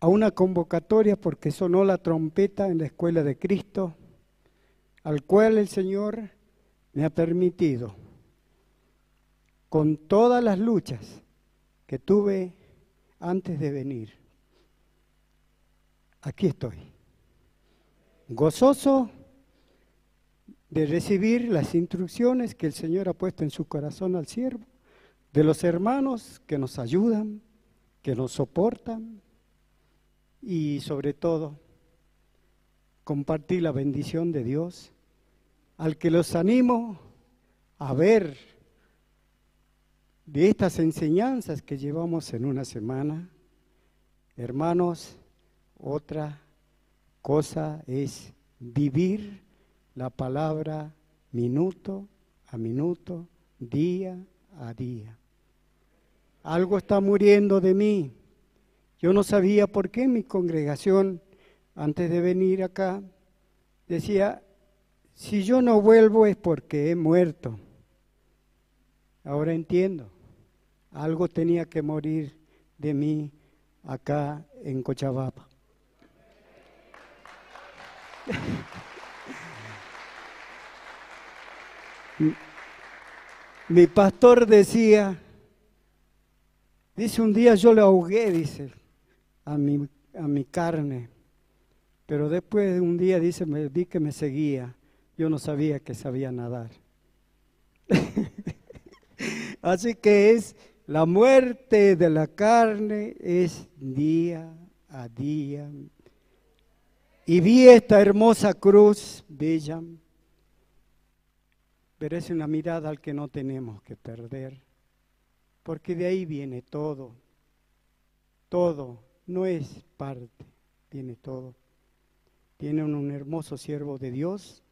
a una convocatoria porque sonó la trompeta en la escuela de Cristo, al cual el Señor me ha permitido, con todas las luchas que tuve antes de venir, aquí estoy, gozoso de recibir las instrucciones que el Señor ha puesto en su corazón al siervo, de los hermanos que nos ayudan, que nos soportan y sobre todo compartir la bendición de Dios, al que los animo a ver de estas enseñanzas que llevamos en una semana. Hermanos, otra cosa es vivir la palabra minuto a minuto, día a día. Algo está muriendo de mí. Yo no sabía por qué mi congregación, antes de venir acá, decía, si yo no vuelvo es porque he muerto. Ahora entiendo, algo tenía que morir de mí acá en Cochabamba. Mi pastor decía, dice un día yo le ahogué, dice, a mi, a mi carne, pero después de un día, dice, me vi que me seguía, yo no sabía que sabía nadar. Así que es la muerte de la carne, es día a día. Y vi esta hermosa cruz bella. Pero es una mirada al que no tenemos que perder, porque de ahí viene todo, todo, no es parte, viene todo. Tienen un hermoso siervo de Dios,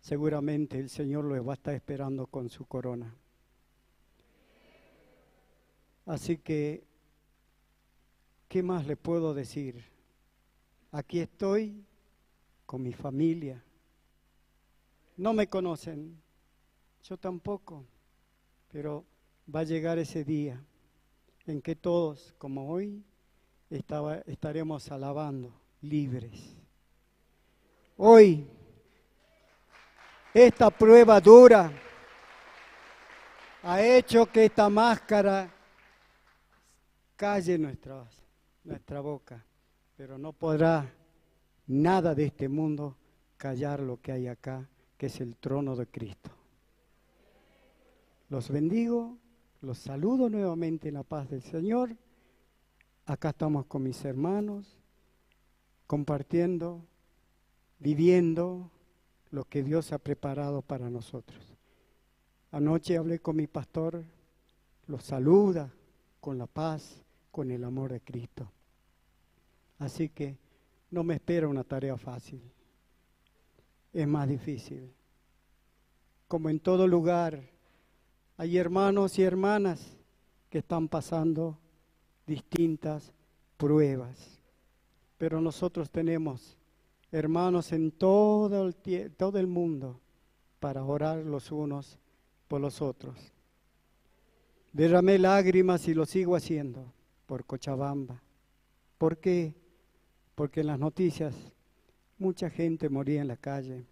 seguramente el Señor lo va a estar esperando con su corona. Así que, ¿qué más le puedo decir? Aquí estoy con mi familia, no me conocen, yo tampoco, pero va a llegar ese día en que todos, como hoy, estaremos alabando libres. Hoy, esta prueba dura ha hecho que esta máscara calle nuestra, nuestra boca, pero no podrá nada de este mundo callar lo que hay acá que es el trono de Cristo. Los bendigo, los saludo nuevamente en la paz del Señor. Acá estamos con mis hermanos, compartiendo, viviendo lo que Dios ha preparado para nosotros. Anoche hablé con mi pastor, los saluda con la paz, con el amor de Cristo. Así que no me espera una tarea fácil es más difícil. Como en todo lugar, hay hermanos y hermanas que están pasando distintas pruebas. Pero nosotros tenemos hermanos en todo el, todo el mundo para orar los unos por los otros. Derramé lágrimas y lo sigo haciendo por Cochabamba. ¿Por qué? Porque en las noticias Mucha gente moría en la calle.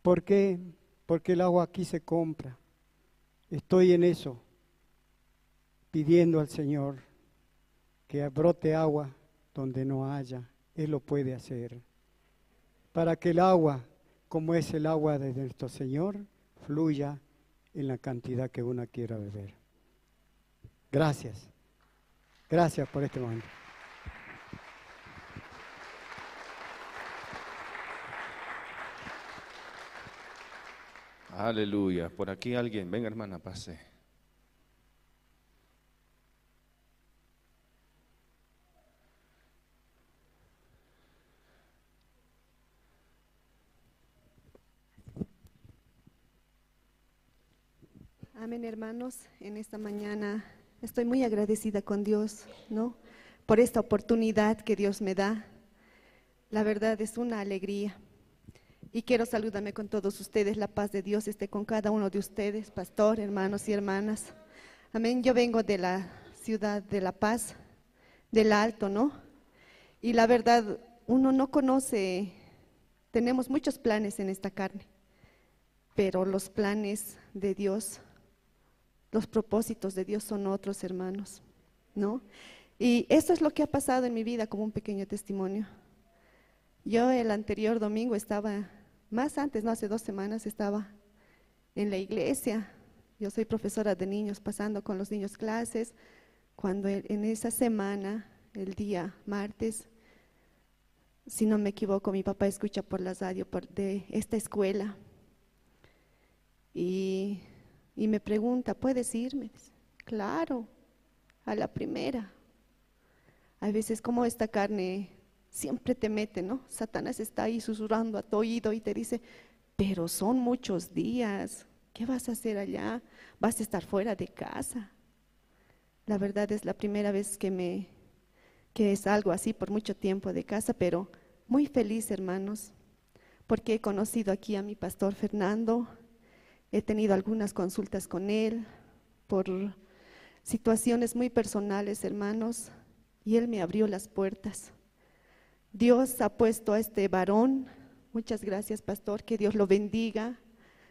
¿Por qué? Porque el agua aquí se compra. Estoy en eso, pidiendo al Señor que brote agua donde no haya. Él lo puede hacer. Para que el agua, como es el agua de nuestro Señor, fluya en la cantidad que uno quiera beber. Gracias. Gracias por este momento. Aleluya. Por aquí alguien. Venga, hermana, pase. Amén, hermanos. En esta mañana estoy muy agradecida con Dios, ¿no? Por esta oportunidad que Dios me da. La verdad es una alegría. Y quiero saludarme con todos ustedes. La paz de Dios esté con cada uno de ustedes, pastor, hermanos y hermanas. Amén. Yo vengo de la ciudad de La Paz, del Alto, ¿no? Y la verdad, uno no conoce, tenemos muchos planes en esta carne, pero los planes de Dios, los propósitos de Dios son otros, hermanos, ¿no? Y eso es lo que ha pasado en mi vida como un pequeño testimonio. Yo el anterior domingo estaba, más antes, no hace dos semanas, estaba en la iglesia. Yo soy profesora de niños, pasando con los niños clases, cuando en esa semana, el día martes, si no me equivoco, mi papá escucha por la radio de esta escuela y, me pregunta, ¿puedes irme? Claro, a la primera. Hay veces como esta carne siempre te mete, ¿no? Satanás está ahí susurrando a tu oído y te dice, pero son muchos días, ¿qué vas a hacer allá? Vas a estar fuera de casa. La verdad es la primera vez que me que salgo así por mucho tiempo de casa, pero muy feliz, hermanos, porque he conocido aquí a mi pastor Fernando, he tenido algunas consultas con él por situaciones muy personales, hermanos, y Él me abrió las puertas. Dios ha puesto a este varón, muchas gracias pastor, que Dios lo bendiga,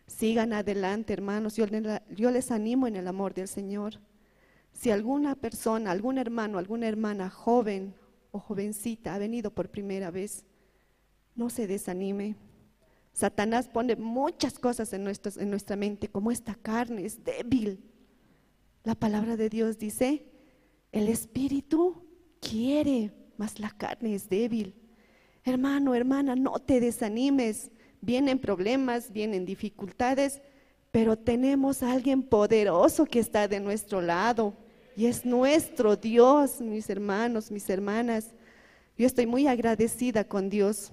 sigan adelante hermanos, yo, les animo en el amor del Señor. Si alguna persona, algún hermano, alguna hermana joven o jovencita ha venido por primera vez, no se desanime. Satanás pone muchas cosas en nuestra mente, como esta carne es débil. La palabra de Dios dice, el espíritu quiere, mas la carne es débil. Hermano, hermana, no te desanimes. Vienen problemas, vienen dificultades, pero tenemos a alguien poderoso que está de nuestro lado y es nuestro Dios, mis hermanos, mis hermanas. Yo estoy muy agradecida con Dios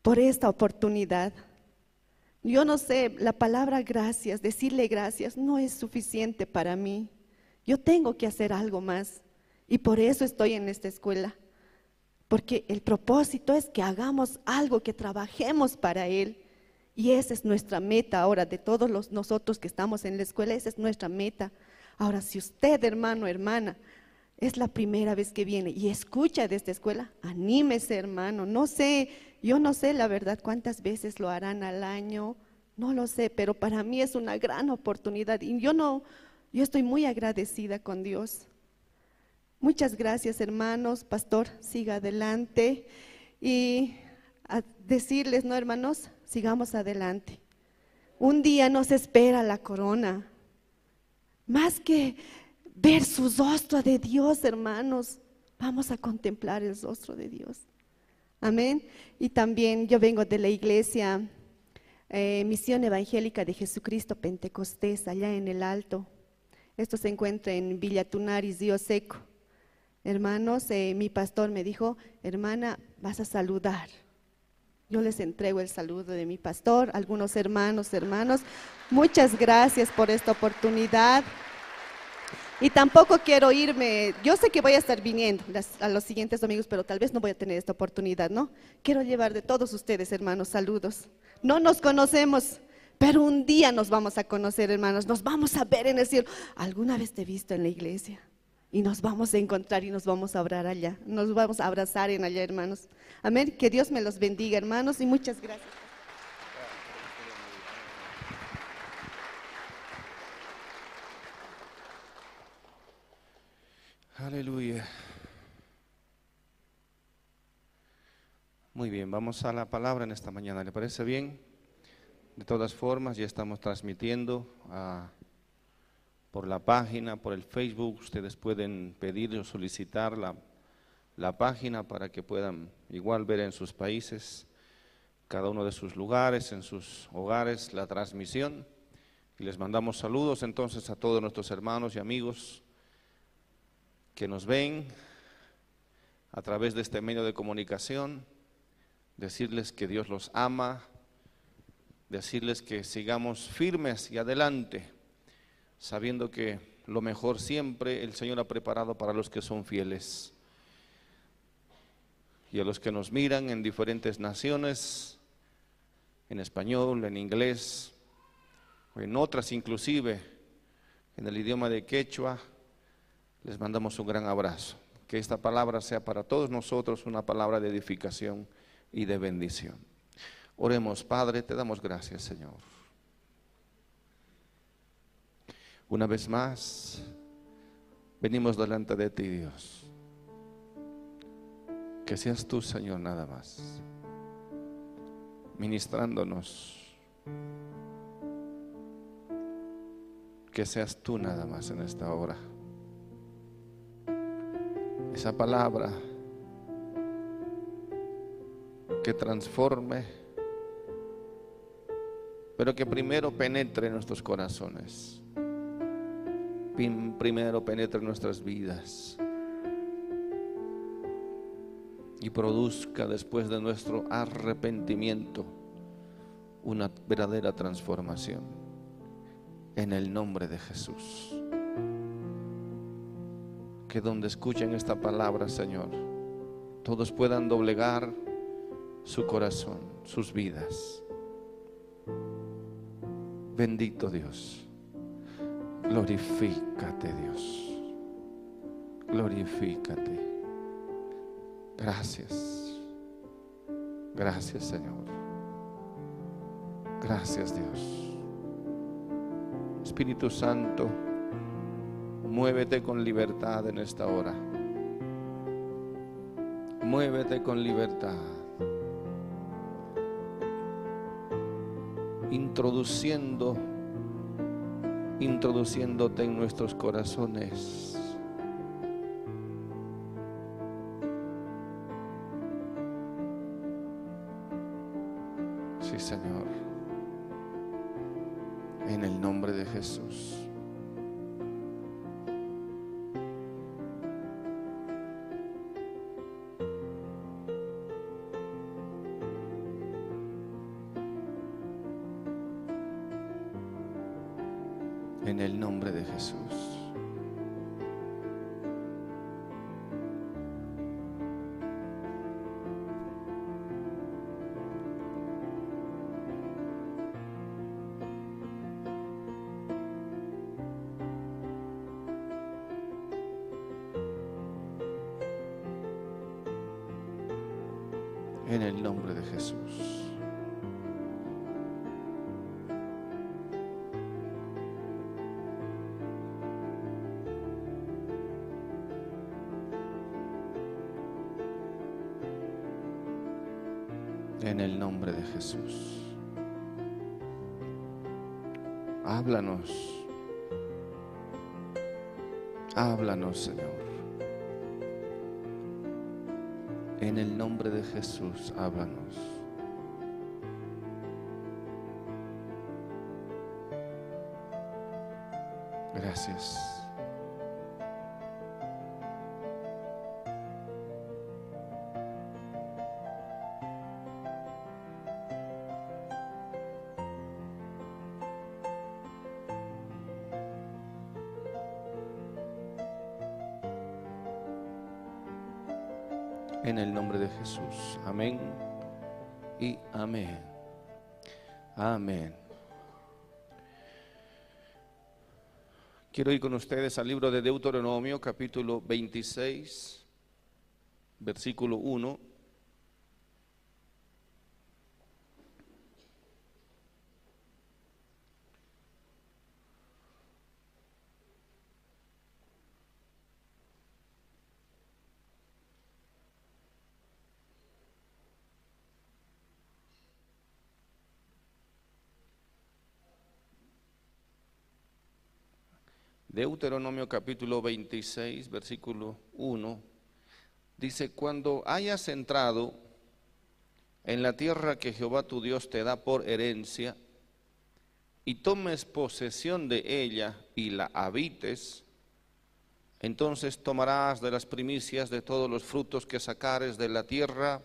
por esta oportunidad. Yo no sé, la palabra gracias, decirle gracias, no es suficiente para mí. Yo tengo que hacer algo más. Y por eso estoy en esta escuela. Porque el propósito es que hagamos algo, que trabajemos para Él. Y esa es nuestra meta ahora de todos los, nosotros que estamos en la escuela, esa es nuestra meta. Ahora, si usted, hermano, hermana, es la primera vez que viene y escucha de esta escuela, anímese, hermano. No sé, yo no sé la verdad cuántas veces lo harán al año, no lo sé, pero para mí es una gran oportunidad y yo no, yo estoy muy agradecida con Dios Muchas gracias, hermanos. Pastor, siga adelante. Y a decirles, no, hermanos, sigamos adelante. Un día nos espera la corona. Más que ver su rostro de Dios, hermanos, vamos a contemplar el rostro de Dios. Amén. Y también yo vengo de la iglesia eh, Misión Evangélica de Jesucristo Pentecostés, allá en el Alto. Esto se encuentra en Villa Tunaris, Río Seco. Hermanos, eh, mi pastor me dijo, hermana, vas a saludar. Yo les entrego el saludo de mi pastor, algunos hermanos, hermanos. Muchas gracias por esta oportunidad. Y tampoco quiero irme, yo sé que voy a estar viniendo a los siguientes domingos, pero tal vez no voy a tener esta oportunidad, ¿no? Quiero llevar de todos ustedes, hermanos, saludos. No nos conocemos, pero un día nos vamos a conocer, hermanos, nos vamos a ver en el cielo. ¿Alguna vez te he visto en la iglesia? Y nos vamos a encontrar y nos vamos a abrar allá. Nos vamos a abrazar en allá, hermanos. Amén. Que Dios me los bendiga, hermanos, y muchas gracias. Aleluya. Muy bien, vamos a la palabra en esta mañana. ¿Le parece bien? De todas formas, ya estamos transmitiendo a por la página, por el Facebook, ustedes pueden pedir o solicitar la, la página para que puedan igual ver en sus países, cada uno de sus lugares, en sus hogares, la transmisión. Y les mandamos saludos entonces a todos nuestros hermanos y amigos que nos ven a través de este medio de comunicación, decirles que Dios los ama, decirles que sigamos firmes y adelante sabiendo que lo mejor siempre el Señor ha preparado para los que son fieles. Y a los que nos miran en diferentes naciones, en español, en inglés, o en otras inclusive, en el idioma de quechua, Les mandamos un gran abrazo. Que esta palabra sea para todos nosotros una palabra de edificación y de bendición. Oremos, Padre, te damos gracias, Señor. Una vez más, venimos delante de ti, Dios. Que seas tú, Señor, nada más, ministrándonos. Que seas tú nada más en esta hora. Esa palabra que transforme, pero que primero penetre en nuestros corazones. Primero penetre en nuestras vidas y produzca después de nuestro arrepentimiento una verdadera transformación en el nombre de Jesús. Que donde escuchen esta palabra, Señor, todos puedan doblegar su corazón, sus vidas. Bendito Dios. Glorifícate Dios. Glorifícate. Gracias. Gracias Señor. Gracias Dios. Espíritu Santo, muévete con libertad en esta hora. Muévete con libertad. Introduciendo, introduciéndote en nuestros corazones Señor. Jesús. Háblanos. Háblanos, Señor. En el nombre de Jesús, háblanos. Gracias. Quiero ir con ustedes al libro de Deuteronomio, capítulo 26, versículo 1. Deuteronomio capítulo 26, versículo 1, dice, cuando hayas entrado en la tierra que Jehová tu Dios te da por herencia, y tomes posesión de ella y la habites, entonces tomarás de las primicias de todos los frutos que sacares de la tierra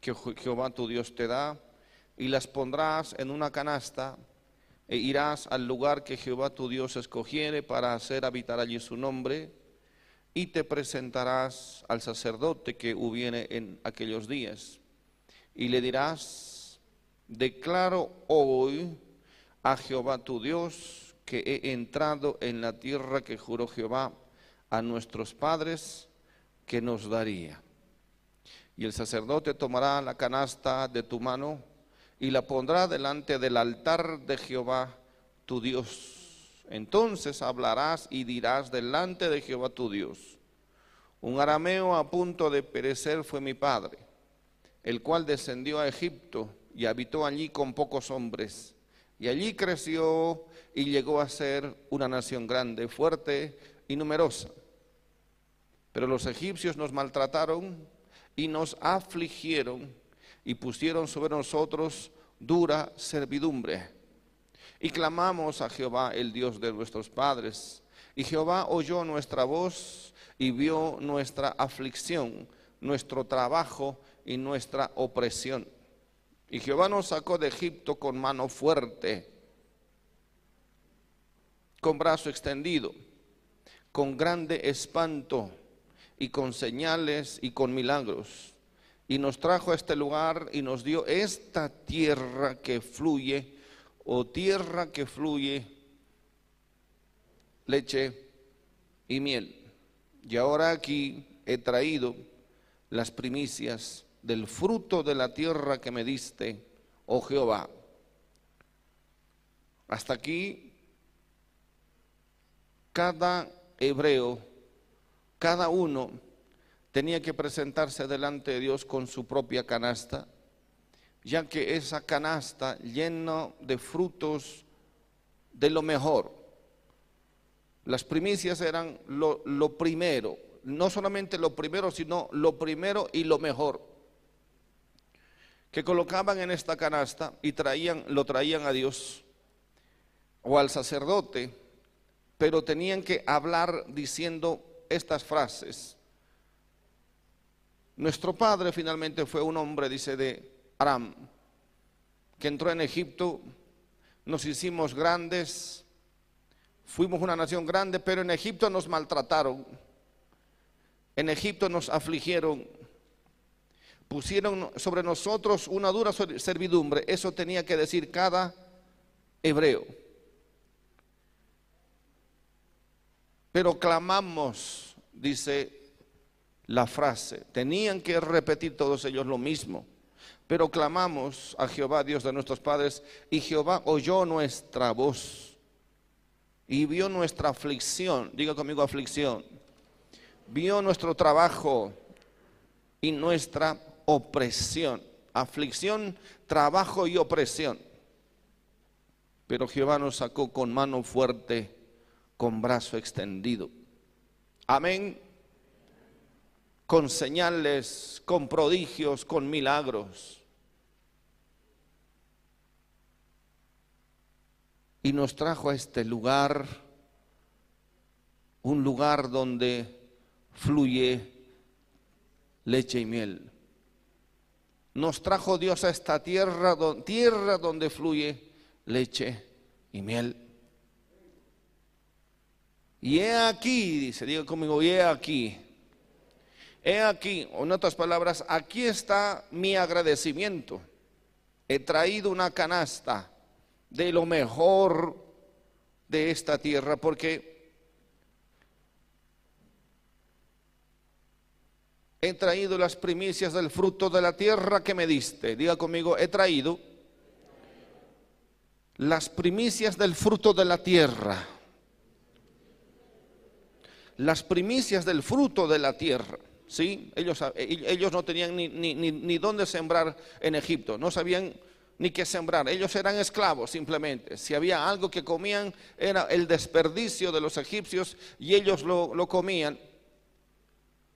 que Jehová tu Dios te da, y las pondrás en una canasta, e irás al lugar que Jehová tu Dios escogiere para hacer habitar allí su nombre, y te presentarás al sacerdote que hubiere en aquellos días, y le dirás, declaro hoy a Jehová tu Dios que he entrado en la tierra que juró Jehová a nuestros padres que nos daría. Y el sacerdote tomará la canasta de tu mano y la pondrá delante del altar de Jehová tu Dios. Entonces hablarás y dirás delante de Jehová tu Dios. Un arameo a punto de perecer fue mi padre, el cual descendió a Egipto y habitó allí con pocos hombres. Y allí creció y llegó a ser una nación grande, fuerte y numerosa. Pero los egipcios nos maltrataron y nos afligieron y pusieron sobre nosotros dura servidumbre. Y clamamos a Jehová, el Dios de nuestros padres. Y Jehová oyó nuestra voz y vio nuestra aflicción, nuestro trabajo y nuestra opresión. Y Jehová nos sacó de Egipto con mano fuerte, con brazo extendido, con grande espanto y con señales y con milagros. Y nos trajo a este lugar y nos dio esta tierra que fluye, o tierra que fluye leche y miel. Y ahora aquí he traído las primicias del fruto de la tierra que me diste, oh Jehová. Hasta aquí, cada hebreo cada uno tenía que presentarse delante de Dios con su propia canasta, ya que esa canasta llena de frutos de lo mejor. Las primicias eran lo, primero, no solamente lo primero, sino lo primero y lo mejor que colocaban en esta canasta y traían, lo traían a Dios o al sacerdote, pero tenían que hablar diciendo estas frases. Nuestro padre finalmente fue un hombre, dice, de Aram, que entró en Egipto, nos hicimos grandes, fuimos una nación grande, pero en Egipto nos maltrataron, en Egipto nos afligieron, pusieron sobre nosotros una dura servidumbre, eso tenía que decir cada hebreo. Pero clamamos, dice la frase, tenían que repetir todos ellos lo mismo. Pero clamamos a Jehová, Dios de nuestros padres, y Jehová oyó nuestra voz y vio nuestra aflicción, diga conmigo aflicción, vio nuestro trabajo y nuestra opresión. Aflicción, trabajo y opresión. Pero Jehová nos sacó con mano fuerte con brazo extendido. Amén. Con señales, con prodigios, con milagros. Y nos trajo a este lugar, un lugar donde fluye leche y miel. Nos trajo Dios a esta tierra, tierra donde fluye leche y miel. Y he aquí, dice, diga conmigo, y he aquí. He aquí, o en otras palabras, aquí está mi agradecimiento. He traído una canasta de lo mejor de esta tierra porque he traído las primicias del fruto de la tierra que me diste. Diga conmigo, he traído las primicias del fruto de la tierra las primicias del fruto de la tierra. ¿Sí? Ellos, ellos no tenían ni, ni, ni, dónde sembrar en Egipto, no sabían ni qué sembrar. Ellos eran esclavos simplemente. Si había algo que comían era el desperdicio de los egipcios y ellos lo, lo comían.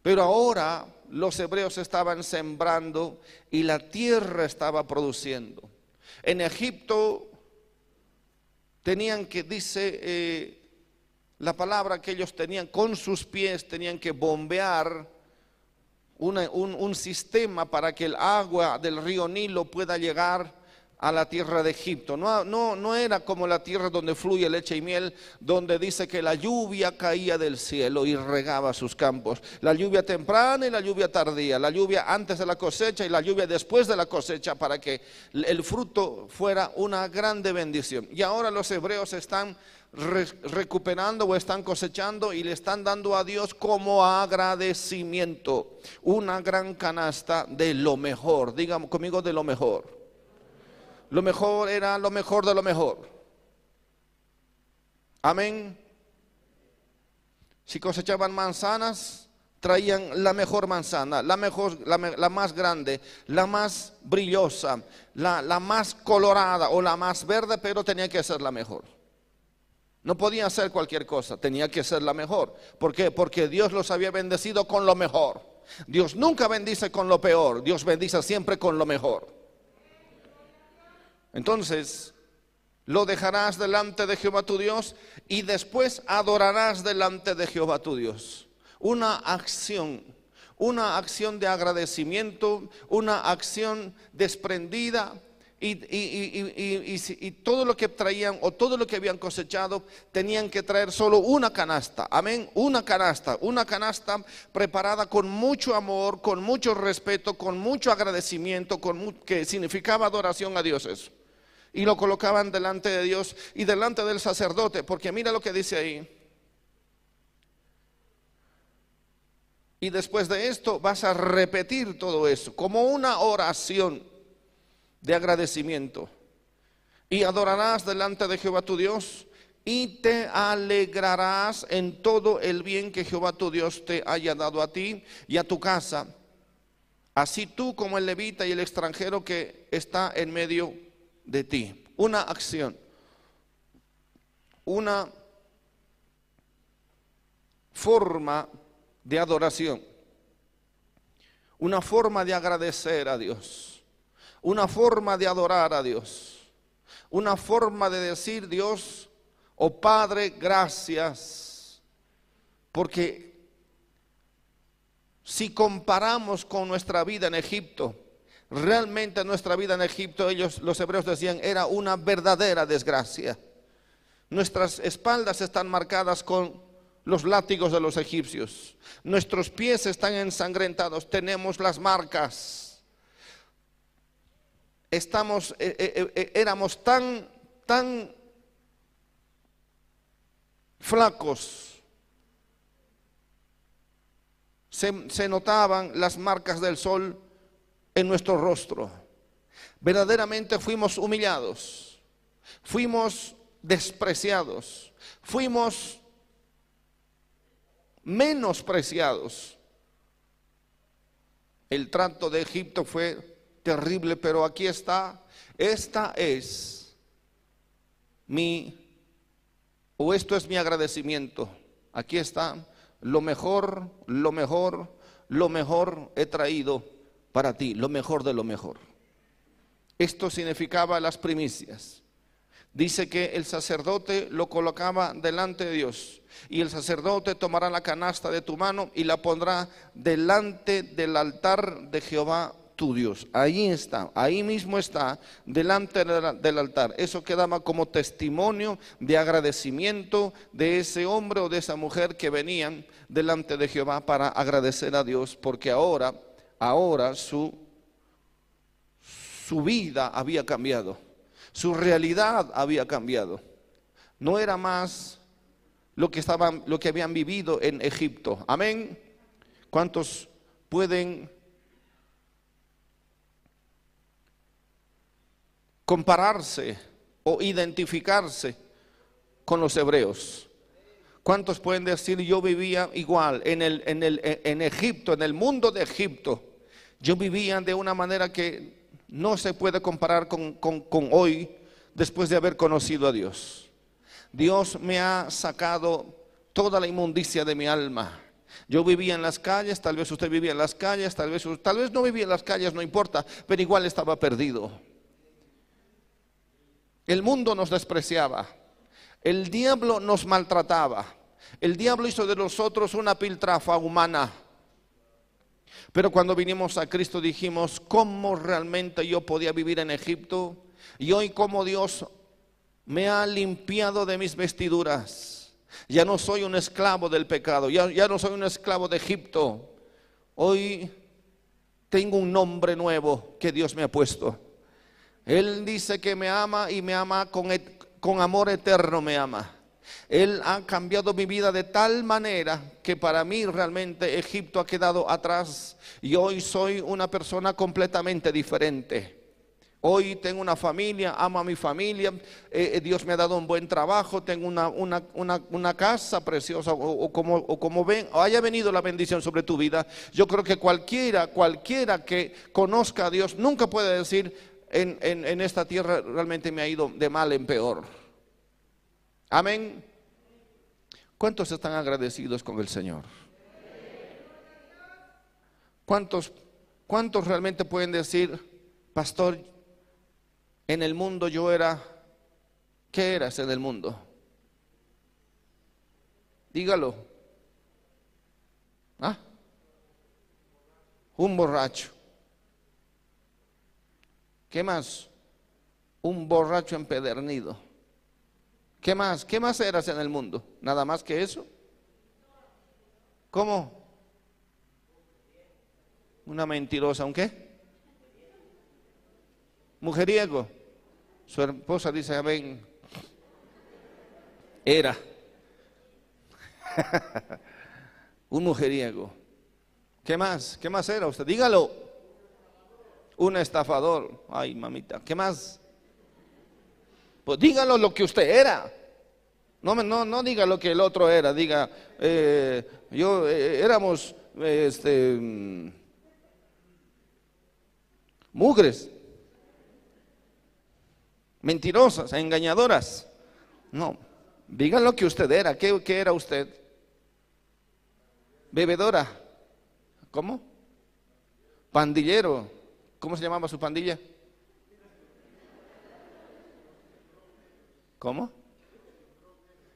Pero ahora los hebreos estaban sembrando y la tierra estaba produciendo. En Egipto tenían que, dice eh, la palabra que ellos tenían con sus pies, tenían que bombear un, sistema para que el agua del río Nilo pueda llegar a la tierra de Egipto. No, no, era como la tierra donde fluye leche y miel, donde dice que la lluvia caía del cielo y regaba sus campos. La lluvia temprana y la lluvia tardía, la lluvia antes de la cosecha y la lluvia después de la cosecha para que el fruto fuera una grande bendición. Y ahora los hebreos están recuperando o están cosechando y le están dando a Dios como agradecimiento una gran canasta de lo mejor. Digan conmigo de lo mejor. Lo mejor era lo mejor de lo mejor. Amén. Si cosechaban manzanas, traían la mejor manzana, la, mejor, la, más grande, la más brillosa, la, la más colorada o la más verde, pero tenía que ser la mejor. No podía ser cualquier cosa, tenía que ser la mejor. ¿Por qué? Porque Dios los había bendecido con lo mejor. Dios nunca bendice con lo peor, Dios bendice siempre con lo mejor. Entonces, lo dejarás delante de Jehová tu Dios y después adorarás delante de Jehová tu Dios. Una acción, una acción de agradecimiento, una acción desprendida y, todo lo que traían o todo lo que habían cosechado tenían que traer solo una canasta, amén, una canasta, una canasta preparada con mucho amor, con mucho respeto, con mucho agradecimiento, que significaba adoración a Dios eso. Y lo colocaban delante de Dios y delante del sacerdote, porque mira lo que dice ahí. Y después de esto vas a repetir todo eso como una oración de agradecimiento. Y adorarás delante de Jehová tu Dios y te alegrarás en todo el bien que Jehová tu Dios te haya dado a ti y a tu casa. Así tú como el levita y el extranjero que está en medio de ti. Una acción, una forma de adoración, una forma de agradecer a Dios una forma de adorar a Dios, una forma de decir Dios, oh Padre, gracias, porque si comparamos con nuestra vida en Egipto, realmente nuestra vida en Egipto, ellos, los hebreos decían, era una verdadera desgracia. Nuestras espaldas están marcadas con los látigos de los egipcios. Nuestros pies están ensangrentados, tenemos las marcas estamos, eh, eh, eh, éramos tan, tan flacos. Se, se notaban las marcas del sol en nuestro rostro. Verdaderamente fuimos humillados, fuimos despreciados, fuimos menospreciados. El trato de Egipto fue terrible, pero aquí está. Esta es mi, o esto es mi agradecimiento. Aquí está. Lo mejor, lo mejor, lo mejor he traído para ti, lo mejor de lo mejor. Esto significaba las primicias. Dice que el sacerdote lo colocaba delante de Dios y el sacerdote tomará la canasta de tu mano y la pondrá delante del altar de Jehová tu Dios. Ahí está, ahí mismo está, delante del altar. Eso quedaba como testimonio de agradecimiento de ese hombre o de esa mujer que venían delante de Jehová para agradecer a Dios, porque ahora, ahora su, su vida había cambiado, su realidad había cambiado. No era más lo que estaban, lo que habían vivido en Egipto. Amén. ¿Cuántos pueden compararse o identificarse con los hebreos. ¿Cuántos pueden decir yo vivía igual en, el, en, el, en Egipto, en el mundo de Egipto? Yo vivía de una manera que no se puede comparar con, con hoy después de haber conocido a Dios. Dios me ha sacado toda la inmundicia de mi alma. Yo vivía en las calles, tal vez usted vivía en las calles, tal vez, tal vez no vivía en las calles, no importa, pero igual estaba perdido. El mundo nos despreciaba. El diablo nos maltrataba. El diablo hizo de nosotros una piltrafa humana. Pero cuando vinimos a Cristo dijimos, ¿cómo realmente yo podía vivir en Egipto? Y hoy como Dios me ha limpiado de mis vestiduras. Ya no soy un esclavo del pecado, ya, ya no soy un esclavo de Egipto. Hoy tengo un nombre nuevo que Dios me ha puesto. Él dice que me ama y me ama con, amor eterno, me ama. Él ha cambiado mi vida de tal manera que para mí realmente Egipto ha quedado atrás y hoy soy una persona completamente diferente. Hoy tengo una familia, amo a mi familia, eh, eh, Dios me ha dado un buen trabajo, tengo una, una, casa preciosa, o, como, o como ven, o haya venido la bendición sobre tu vida. Yo creo que cualquiera, cualquiera que conozca a Dios nunca puede decir en, esta tierra realmente me ha ido de mal en peor. Amén. ¿Cuántos están agradecidos con el Señor? ¿Cuántos, cuántos realmente pueden decir, pastor, en el mundo yo era, ¿qué eras en el mundo? Dígalo. ¿Ah? Un borracho. ¿Qué más? Un borracho empedernido. ¿Qué más? ¿Qué más eras en el mundo? ¿Nada más que eso? ¿Cómo? Una mentirosa, ¿un qué? Mujeriego. Su esposa dice, amén. Era. un mujeriego. ¿Qué más? ¿Qué más era usted? Dígalo. Un estafador. Ay, mamita. ¿Qué más? Pues dígalo lo que usted era. No, no, no diga lo que el otro era, diga, eh, yo eh, éramos este, mm, mugres, mentirosas, engañadoras. No, diga lo que usted era, ¿qué, qué era usted? Bebedora, ¿cómo? Pandillero, ¿cómo se llamaba su pandilla? ¿Cómo?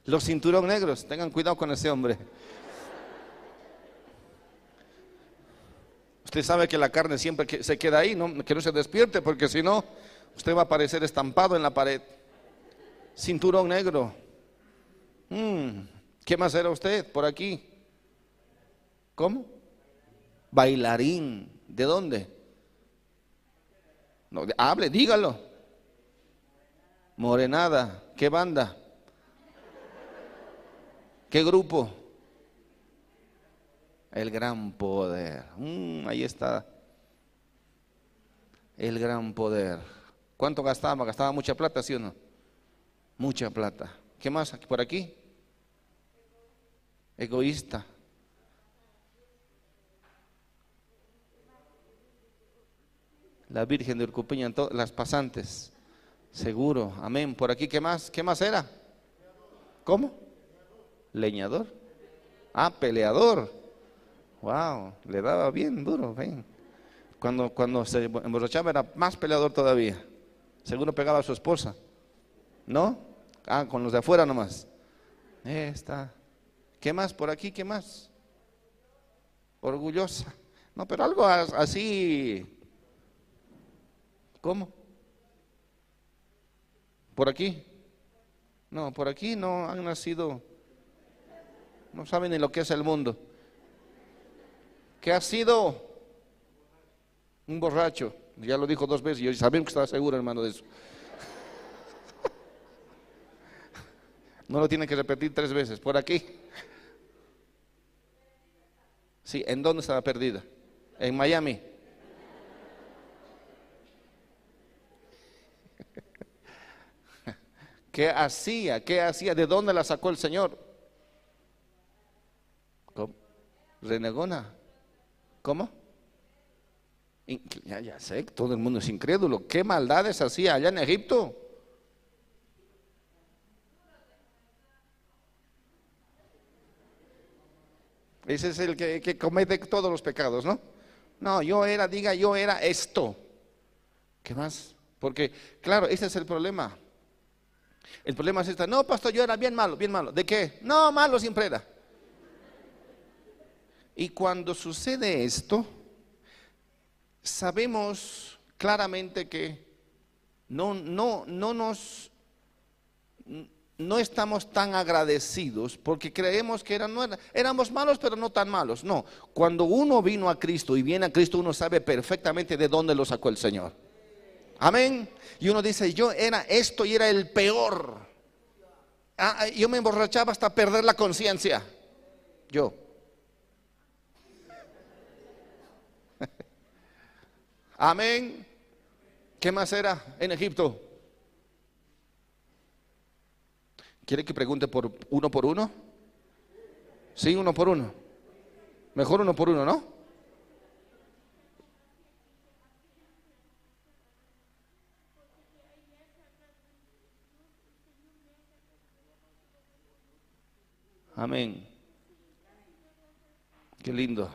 Los cinturón negros, tengan cuidado con ese hombre. Usted sabe que la carne siempre se queda ahí, que no se despierte, porque si no, usted va a aparecer estampado en la pared. Cinturón negro. Mm, ¿Qué más era usted por aquí? ¿Cómo? Bailarín. ¿De dónde? No, hable, dígalo. Morenada. ¿Qué banda? ¿Qué grupo? El gran poder. Mm, ahí está. El gran poder. ¿Cuánto gastaba? ¿Gastaba mucha plata, sí o no? Mucha plata. ¿Qué más por aquí? Egoísta. La Virgen de Urcupiña, las pasantes. Seguro, amén. Por aquí, ¿qué más? ¿Qué más era? ¿Cómo? Leñador. Ah, peleador. Wow, le daba bien duro, ven. Cuando, cuando se emborrachaba era más peleador todavía. Seguro pegaba a su esposa. ¿No? Ah, con los de afuera nomás. Esta. ¿Qué más por aquí? ¿Qué más? Orgullosa. No, pero algo así. ¿Cómo? ¿Por aquí? No, por aquí no han nacido, no saben ni lo que es el mundo. ¿Qué ha sido? Un borracho. Ya lo dijo dos veces y sabemos que estaba seguro, hermano, de eso. No lo tiene que repetir tres veces. Por aquí. Sí, ¿en dónde estaba perdida? En Miami. ¿Qué hacía? ¿Qué hacía? ¿De dónde la sacó el Señor? ¿Cómo? Renegona. ¿Cómo? Ya, ya sé, todo el mundo es incrédulo. ¿Qué maldades hacía allá en Egipto? Ese es el que, que, comete todos los pecados, ¿no? No, yo era, diga, yo era esto. ¿Qué más? Porque, claro, ese es el problema. El problema es esta, no, pastor, yo era bien malo, bien malo. ¿De qué? No, malo siempre era. Y cuando sucede esto, sabemos claramente que no, no, no nos no estamos tan agradecidos porque creemos que eran, no éramos malos, pero no tan malos. No, cuando uno vino a Cristo y viene a Cristo, uno sabe perfectamente de dónde lo sacó el Señor. Amén. Y uno dice, yo era esto y era el peor. Ah, ah, yo me emborrachaba hasta perder la conciencia. Yo. Amén. ¿Qué más era en Egipto? ¿Quiere que pregunte por uno por uno? Sí, uno por uno. Mejor uno por uno, ¿no? Amén. Qué lindo.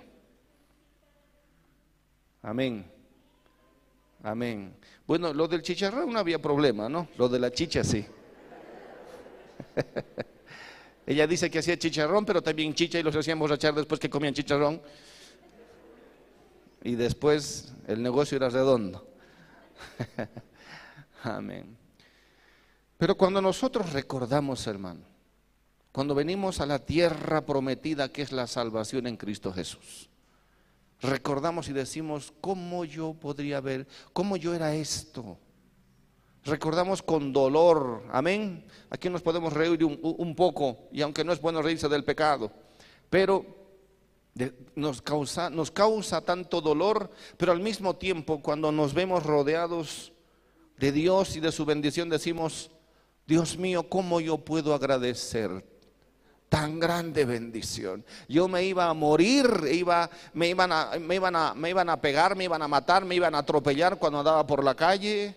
Amén. Amén. Bueno, lo del chicharrón no había problema, ¿no? Lo de la chicha sí. Ella dice que hacía chicharrón, pero también chicha y los hacían borrachar después que comían chicharrón. Y después el negocio era redondo. Amén. Pero cuando nosotros recordamos, hermano, cuando venimos a la tierra prometida que es la salvación en Cristo Jesús, recordamos y decimos, ¿cómo yo podría ver, cómo yo era esto? recordamos con dolor. Amén. Aquí nos podemos reír un, poco, y aunque no es bueno reírse del pecado, pero nos, causa, nos causa tanto dolor, pero al mismo tiempo cuando nos vemos rodeados de Dios y de su bendición, decimos, Dios mío, ¿cómo yo puedo agradecer tan grande bendición. Yo me iba a morir, iba, me, iban a, me, iban a, me iban a pegar, me iban a matar, me iban a atropellar cuando andaba por la calle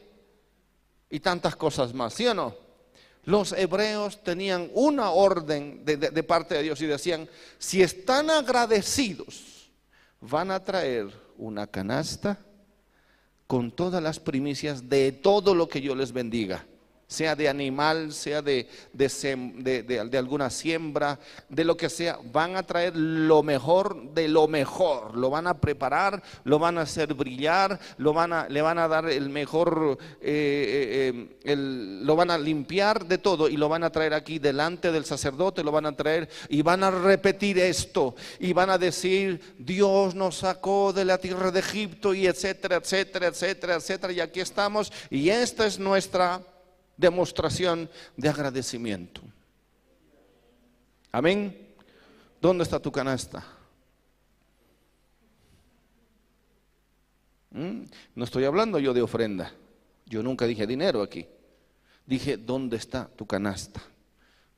y tantas cosas más, ¿sí o no? Los hebreos tenían una orden de, parte de Dios y decían, si están agradecidos, van a traer una canasta con todas las primicias de todo lo que yo les bendiga sea de animal, sea de, de, alguna siembra, de lo que sea, van a traer lo mejor de lo mejor, lo van a preparar, lo van a hacer brillar, lo van a, le van a dar el mejor, eh, eh, eh, lo van a limpiar de todo y lo van a traer aquí delante del sacerdote, lo van a traer y van a repetir esto y van a decir, Dios nos sacó de la tierra de Egipto y etcétera, etcétera, etcétera, etcétera, y aquí estamos y esta es nuestra demostración de agradecimiento. Amén. ¿Dónde está tu canasta? ¿Mm? No estoy hablando yo de ofrenda. Yo nunca dije dinero aquí. Dije, ¿dónde está tu canasta?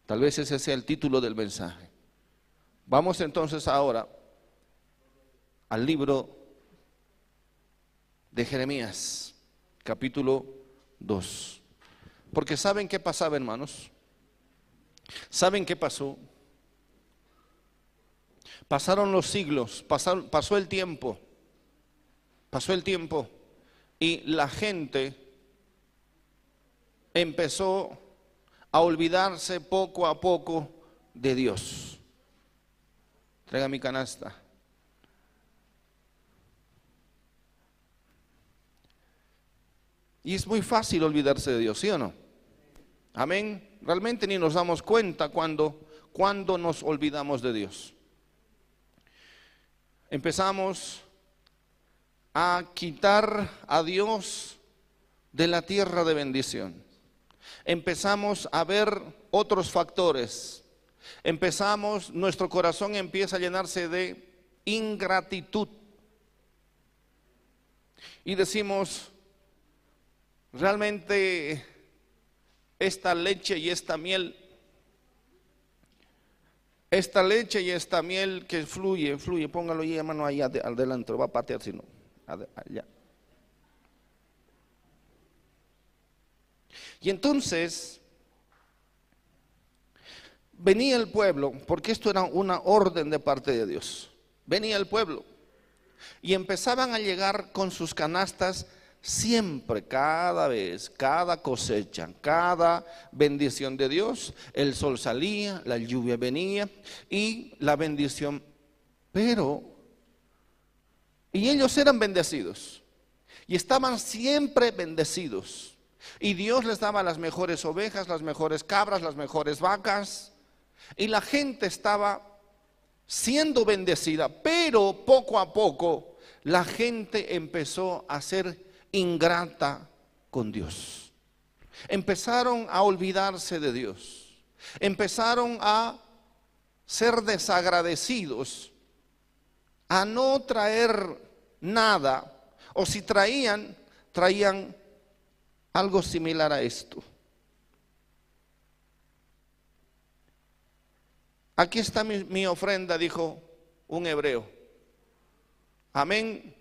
Tal vez ese sea el título del mensaje. Vamos entonces ahora al libro de Jeremías, capítulo 2. Porque ¿saben qué pasaba, hermanos? ¿Saben qué pasó? Pasaron los siglos, pasó el tiempo, pasó el tiempo y la gente empezó a olvidarse poco a poco de Dios. Traiga mi canasta. Y es muy fácil olvidarse de Dios, ¿sí o no? Amén. Realmente ni nos damos cuenta cuando, cuando nos olvidamos de Dios. Empezamos a quitar a Dios de la tierra de bendición. Empezamos a ver otros factores. Empezamos, nuestro corazón empieza a llenarse de ingratitud. Y decimos, Realmente esta leche y esta miel, esta leche y esta miel que fluye, fluye, póngalo ahí, hermano, allá adelante, va a patear, sino allá. Y entonces venía el pueblo, porque esto era una orden de parte de Dios. Venía el pueblo y empezaban a llegar con sus canastas Siempre, cada vez, cada cosecha, cada bendición de Dios, el sol salía, la lluvia venía y la bendición. Pero, y ellos eran bendecidos y estaban siempre bendecidos. Y Dios les daba las mejores ovejas, las mejores cabras, las mejores vacas. Y la gente estaba siendo bendecida, pero poco a poco la gente empezó a ser ingrata con Dios. Empezaron a olvidarse de Dios. Empezaron a ser desagradecidos, a no traer nada, o si traían, traían algo similar a esto. Aquí está mi, ofrenda, dijo un hebreo. Amén.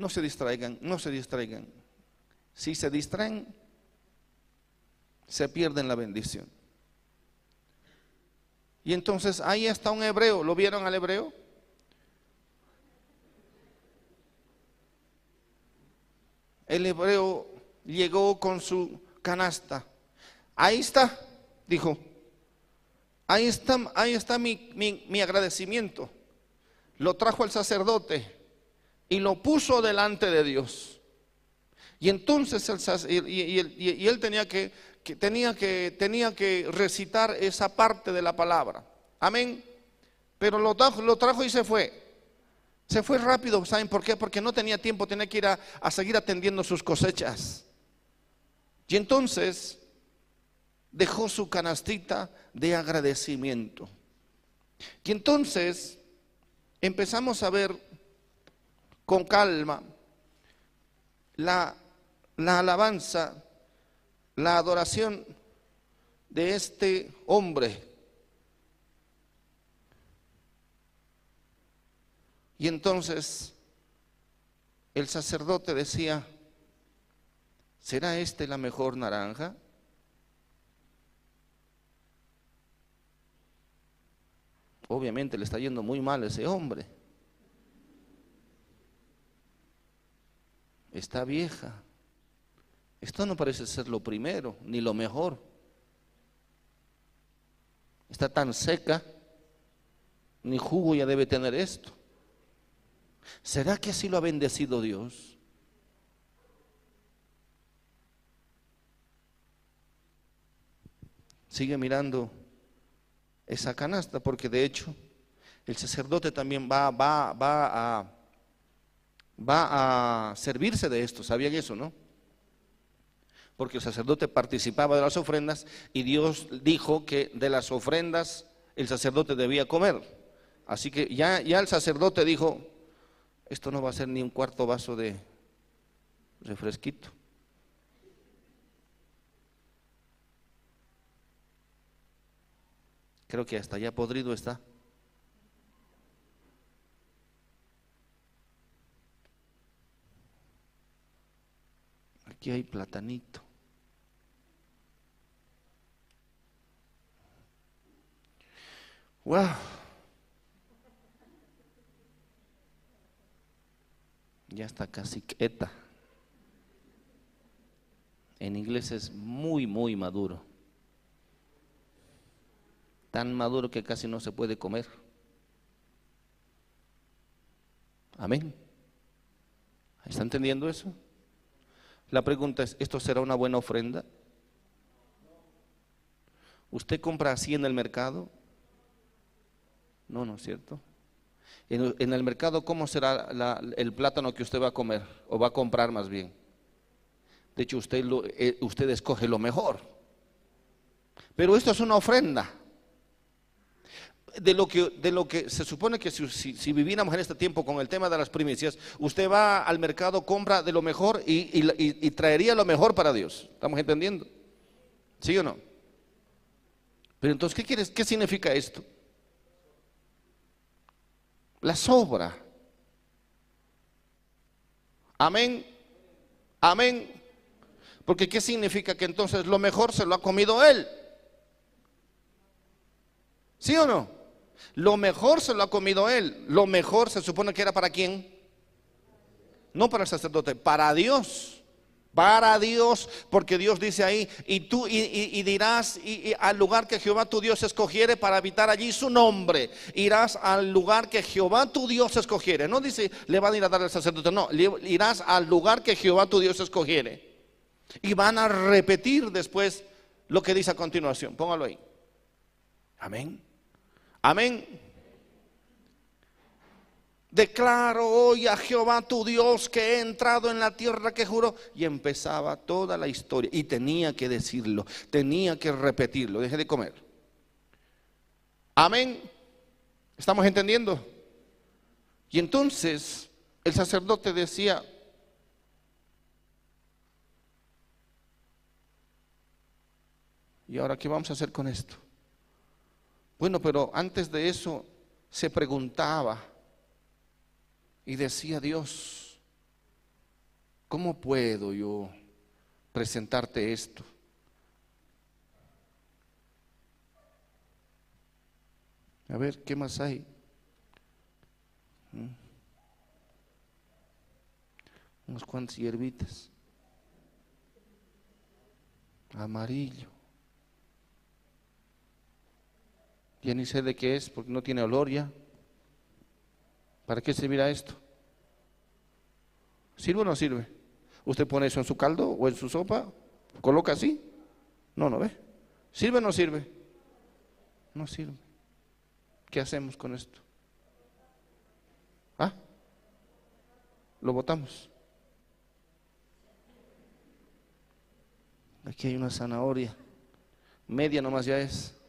No se distraigan, no se distraigan. Si se distraen, se pierden la bendición. Y entonces ahí está un hebreo. ¿Lo vieron al hebreo? El hebreo llegó con su canasta. Ahí está, dijo. Ahí está, ahí está mi, mi, agradecimiento. Lo trajo el sacerdote y lo puso delante de Dios. Y entonces él tenía que, tenía, que, tenía que recitar esa parte de la palabra. Amén. Pero lo trajo, lo trajo y se fue. Se fue rápido, ¿saben por qué? Porque no tenía tiempo, tenía que ir a, a seguir atendiendo sus cosechas. Y entonces dejó su canastita de agradecimiento. Y entonces empezamos a ver con calma la, la alabanza, la adoración de este hombre. Y entonces el sacerdote decía, ¿será este la mejor naranja? obviamente le está yendo muy mal a ese hombre. Está vieja. Esto no parece ser lo primero, ni lo mejor. Está tan seca, ni jugo ya debe tener esto. ¿Será que así lo ha bendecido Dios? Sigue mirando esa canasta, porque de hecho el sacerdote también va, va, va, a, va a servirse de esto. ¿Sabían eso, no? Porque el sacerdote participaba de las ofrendas y Dios dijo que de las ofrendas el sacerdote debía comer. Así que ya, ya el sacerdote dijo, esto no va a ser ni un cuarto vaso de refresquito. Creo que hasta ya podrido está. Aquí hay platanito. Wow. Ya está casi quieta. En inglés es muy, muy maduro tan maduro que casi no se puede comer. Amén. ¿Está entendiendo eso? La pregunta es, ¿esto será una buena ofrenda? ¿Usted compra así en el mercado? No, no es cierto. En, el mercado, ¿cómo será el plátano que usted va a comer o va a comprar más bien? De hecho, usted, eh, usted escoge lo mejor. Pero esto es una ofrenda de lo que, de lo que se supone que si, viviéramos en este tiempo con el tema de las primicias, usted va al mercado, compra de lo mejor y, traería lo mejor para Dios. ¿Estamos entendiendo? ¿Sí o no? Pero entonces, ¿qué, quieres, qué significa esto? La sobra. Amén. Amén. Porque ¿qué significa que entonces lo mejor se lo ha comido Él? ¿Sí o no? Lo mejor se lo ha comido él. Lo mejor se supone que era para quién? No para el sacerdote, para Dios. para Dios, porque Dios dice ahí, y tú y, dirás al lugar que Jehová tu Dios escogiere para habitar allí su nombre, irás al lugar que Jehová tu Dios escogiere. No dice, le van a ir a dar al sacerdote, no, irás al lugar que Jehová tu Dios escogiere. Y van a repetir después lo que dice a continuación. Póngalo ahí. Amén. Amén. Declaro hoy a Jehová tu Dios que he entrado en la tierra que juró. Y empezaba toda la historia. Y tenía que decirlo, tenía que repetirlo. Deje de comer. Amén. ¿Estamos entendiendo? Y entonces el sacerdote decía, ¿y ahora qué vamos a hacer con esto? Bueno, pero antes de eso se preguntaba, y decía Dios, ¿cómo puedo yo presentarte esto? A ver, ¿qué más hay? ¿Mm? Unos cuantos hierbitas. Amarillo. Ya ni sé de qué es porque no tiene olor ya. ¿Para qué servirá esto? ¿Sirve o no sirve? ¿Usted pone eso en su caldo o en su sopa? ¿Coloca así? No, no ve. ¿Sirve o no sirve? No sirve. ¿Qué hacemos con esto? ¿Ah? Lo botamos. Aquí hay una zanahoria. Media nomás ya es.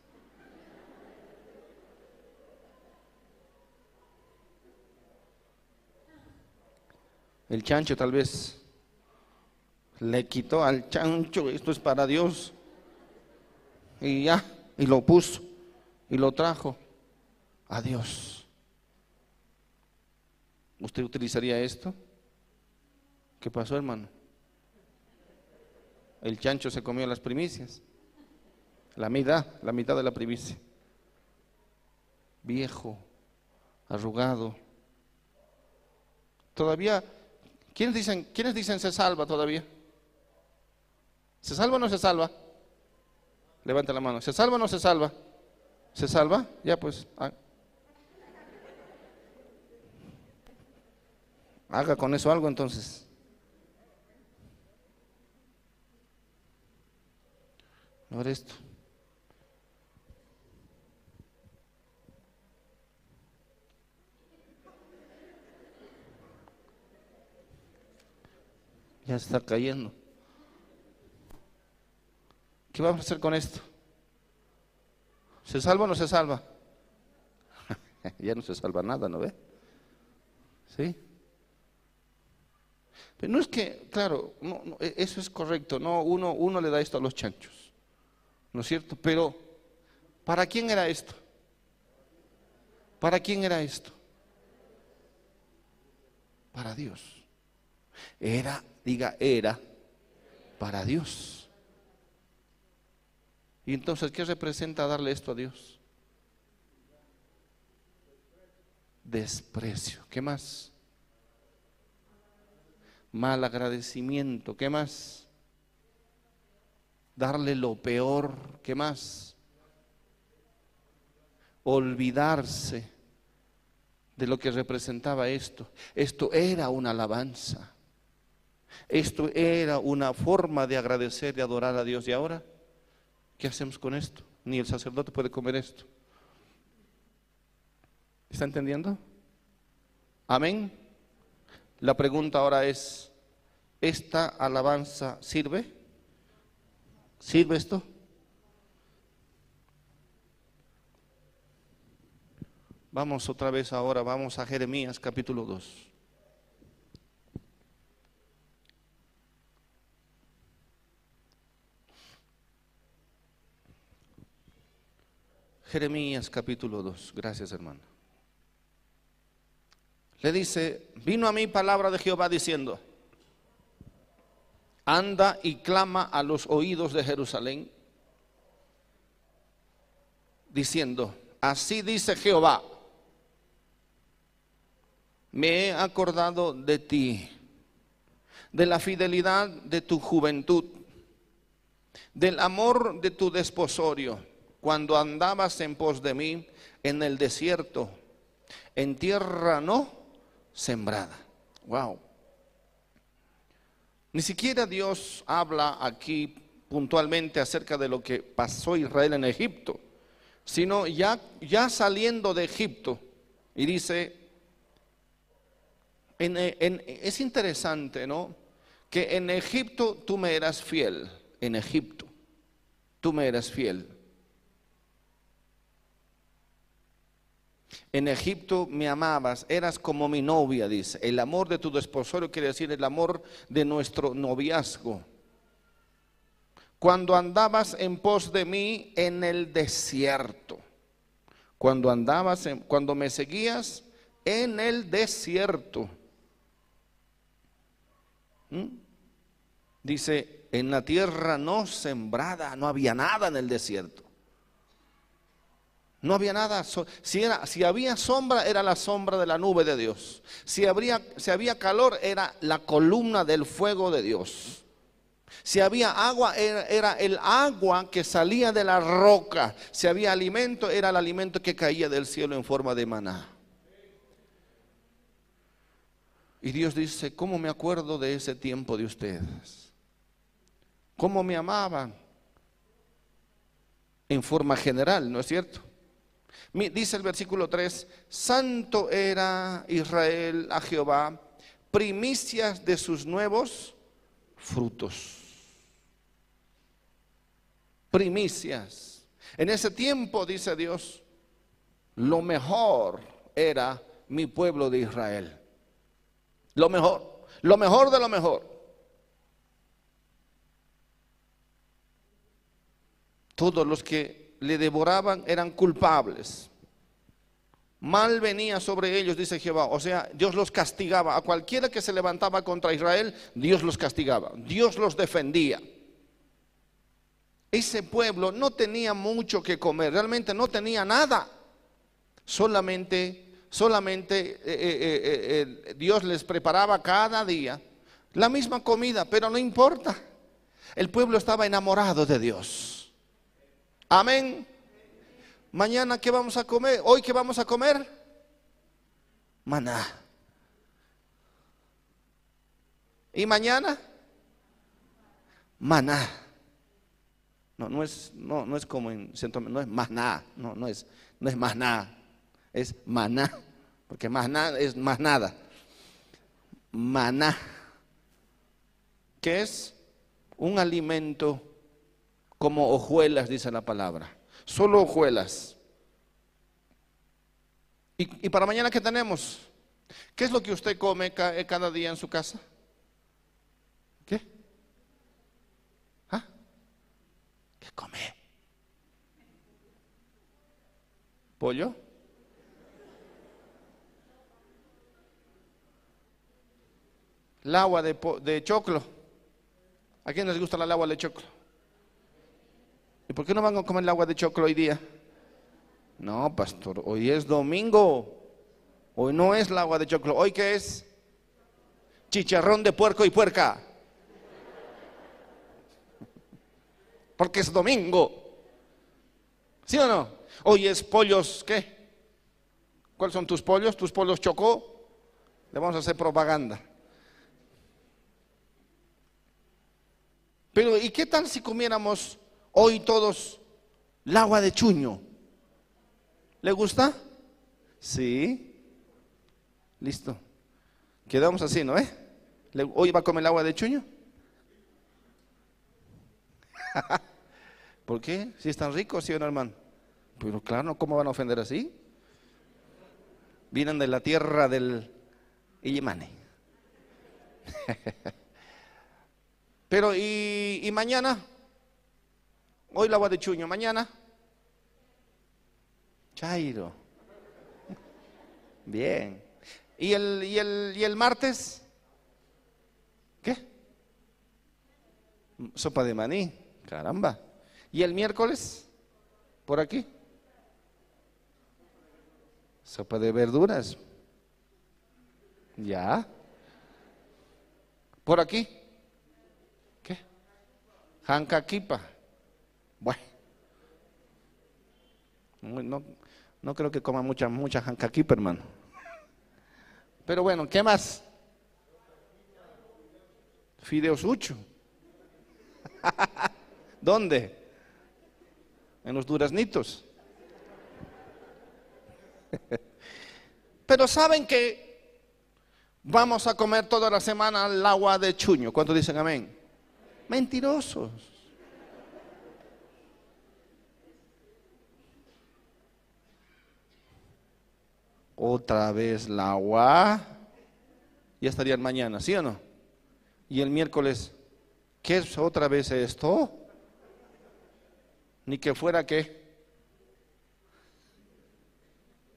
El chancho tal vez le quitó al chancho, esto es para Dios. Y ya, y lo puso, y lo trajo a Dios. ¿Usted utilizaría esto? ¿Qué pasó, hermano? El chancho se comió las primicias. La mitad, la mitad de la primicia. Viejo, arrugado. Todavía ¿Quiénes dicen, ¿Quiénes dicen se salva todavía? ¿Se salva o no se salva? Levanta la mano. ¿Se salva o no se salva? ¿Se salva? Ya pues. Ah. Haga con eso algo entonces. Ahora esto. Ya está cayendo. ¿Qué vamos a hacer con esto? ¿Se salva o no se salva? ya no se salva nada, ¿no ve? ¿Sí? Pero no es que, claro, e, eso es correcto, no, uno, uno le da esto a los chanchos, ¿no es cierto? Pero, ¿para quién era esto? ¿Para quién era esto? Para Dios. Era diga era para Dios. Y entonces, ¿qué representa darle esto a Dios? Desprecio. ¿Qué más? Mal agradecimiento. ¿Qué más? Darle lo peor. ¿Qué más? Olvidarse de lo que representaba esto. Esto era una alabanza. Esto era una forma de agradecer y adorar a Dios. ¿Y ahora qué hacemos con esto? Ni el sacerdote puede comer esto. ¿Está entendiendo? Amén. La pregunta ahora es, ¿esta alabanza sirve? ¿Sirve esto? Vamos otra vez ahora, vamos a Jeremías capítulo 2. Jeremías capítulo 2. Gracias, hermano. Le dice, vino a mí palabra de Jehová diciendo, anda y clama a los oídos de Jerusalén, diciendo, así dice Jehová, me he acordado de ti, de la fidelidad de tu juventud, del amor de tu desposorio, cuando andabas en pos de mí en el desierto, en tierra no sembrada. Wow. Ni siquiera Dios habla aquí puntualmente acerca de lo que pasó Israel en Egipto, sino ya, ya saliendo de Egipto. Y dice, es interesante, ¿no? Que en Egipto tú me eras fiel, en Egipto tú me eras fiel. En Egipto me amabas, eras como mi novia, dice. El amor de tu desposorio quiere decir el amor de nuestro noviazgo. Cuando andabas en pos de mí en el desierto. Cuando andabas, cuando me seguías en el desierto. ¿Mm? Dice, en la tierra no sembrada, no había nada en el desierto. No había nada. Si, era, si había sombra, era la sombra de la nube de Dios. Si, había calor, era la columna del fuego de Dios. Si había agua, era, el agua que salía de la roca. Si había alimento, era el alimento que caía del cielo en forma de maná. Y Dios dice, ¿cómo me acuerdo de ese tiempo de ustedes? ¿Cómo me amaban? En forma general, ¿no es cierto? Dice el versículo 3, santo era Israel a Jehová, primicias de sus nuevos frutos. Primicias. En ese tiempo, dice Dios, lo mejor era mi pueblo de Israel. Lo mejor, lo mejor de lo mejor. Todos los que le devoraban eran culpables. Mal venía sobre ellos, dice Jehová. O sea, Dios los castigaba. A cualquiera que se levantaba contra Israel, Dios los castigaba. Dios los defendía. Ese pueblo no tenía mucho que comer, realmente no tenía nada. Solamente, solamente eh, eh, eh, Dios les preparaba cada día la misma comida, pero no importa. El pueblo estaba enamorado de Dios. Amén. Mañana, ¿qué vamos a comer? ¿Hoy qué vamos a comer? Maná. ¿Y mañana? Maná. No, no es, no, no es como en centro, no es maná, no, no es, no es nada, es maná, porque nada es más nada. Maná, que es un alimento como hojuelas, dice la palabra. Solo hojuelas. ¿Y, para mañana qué tenemos? ¿Qué es lo que usted come eh, cada día en su casa? ¿Qué? ¿Ah? ¿Qué come? ¿Pollo? El agua de, de choclo. ¿A quién les gusta el agua de choclo? ¿Y por qué no van a comer el agua de choclo hoy día? No, pastor, hoy es domingo. Hoy no es el agua de choclo. ¿Hoy qué es? Chicharrón de puerco y puerca. Porque es domingo. ¿Sí o no? Hoy es pollos, ¿qué? ¿Cuáles son tus pollos? ¿Tus pollos chocó? Le vamos a hacer propaganda. Pero ¿y qué tal si comiéramos hoy todos el agua de chuño. ¿Le gusta? Sí. Listo. Quedamos así, ¿no? Eh? ¿Hoy va a comer el agua de chuño? ¿Por qué? Si es tan rico, ¿sí o no, hermano? Pero claro, ¿cómo van a ofender así? Vienen de la tierra del Illimane. Pero, ¿y, ¿y mañana? Hoy la de chuño, mañana. Chairo. Bien. ¿Y el, y el, y el martes? ¿Qué? Sopa de maní. Caramba. ¿Y el miércoles? ¿Por aquí? Sopa de verduras. Ya. ¿Por aquí? ¿Qué? Hancaquipa. Bueno. No, creo que coma mucha, mucha hancaquipa, hermano. Pero bueno, ¿qué más? Fideos Ucho. ¿Dónde? En los duraznitos. Pero saben que vamos a comer toda la semana el agua de chuño. ¿Cuántos dicen amén? Mentirosos. Otra vez el agua. Ya estarían mañana, ¿sí o no? Y el miércoles, ¿qué es otra vez esto? Ni que fuera qué.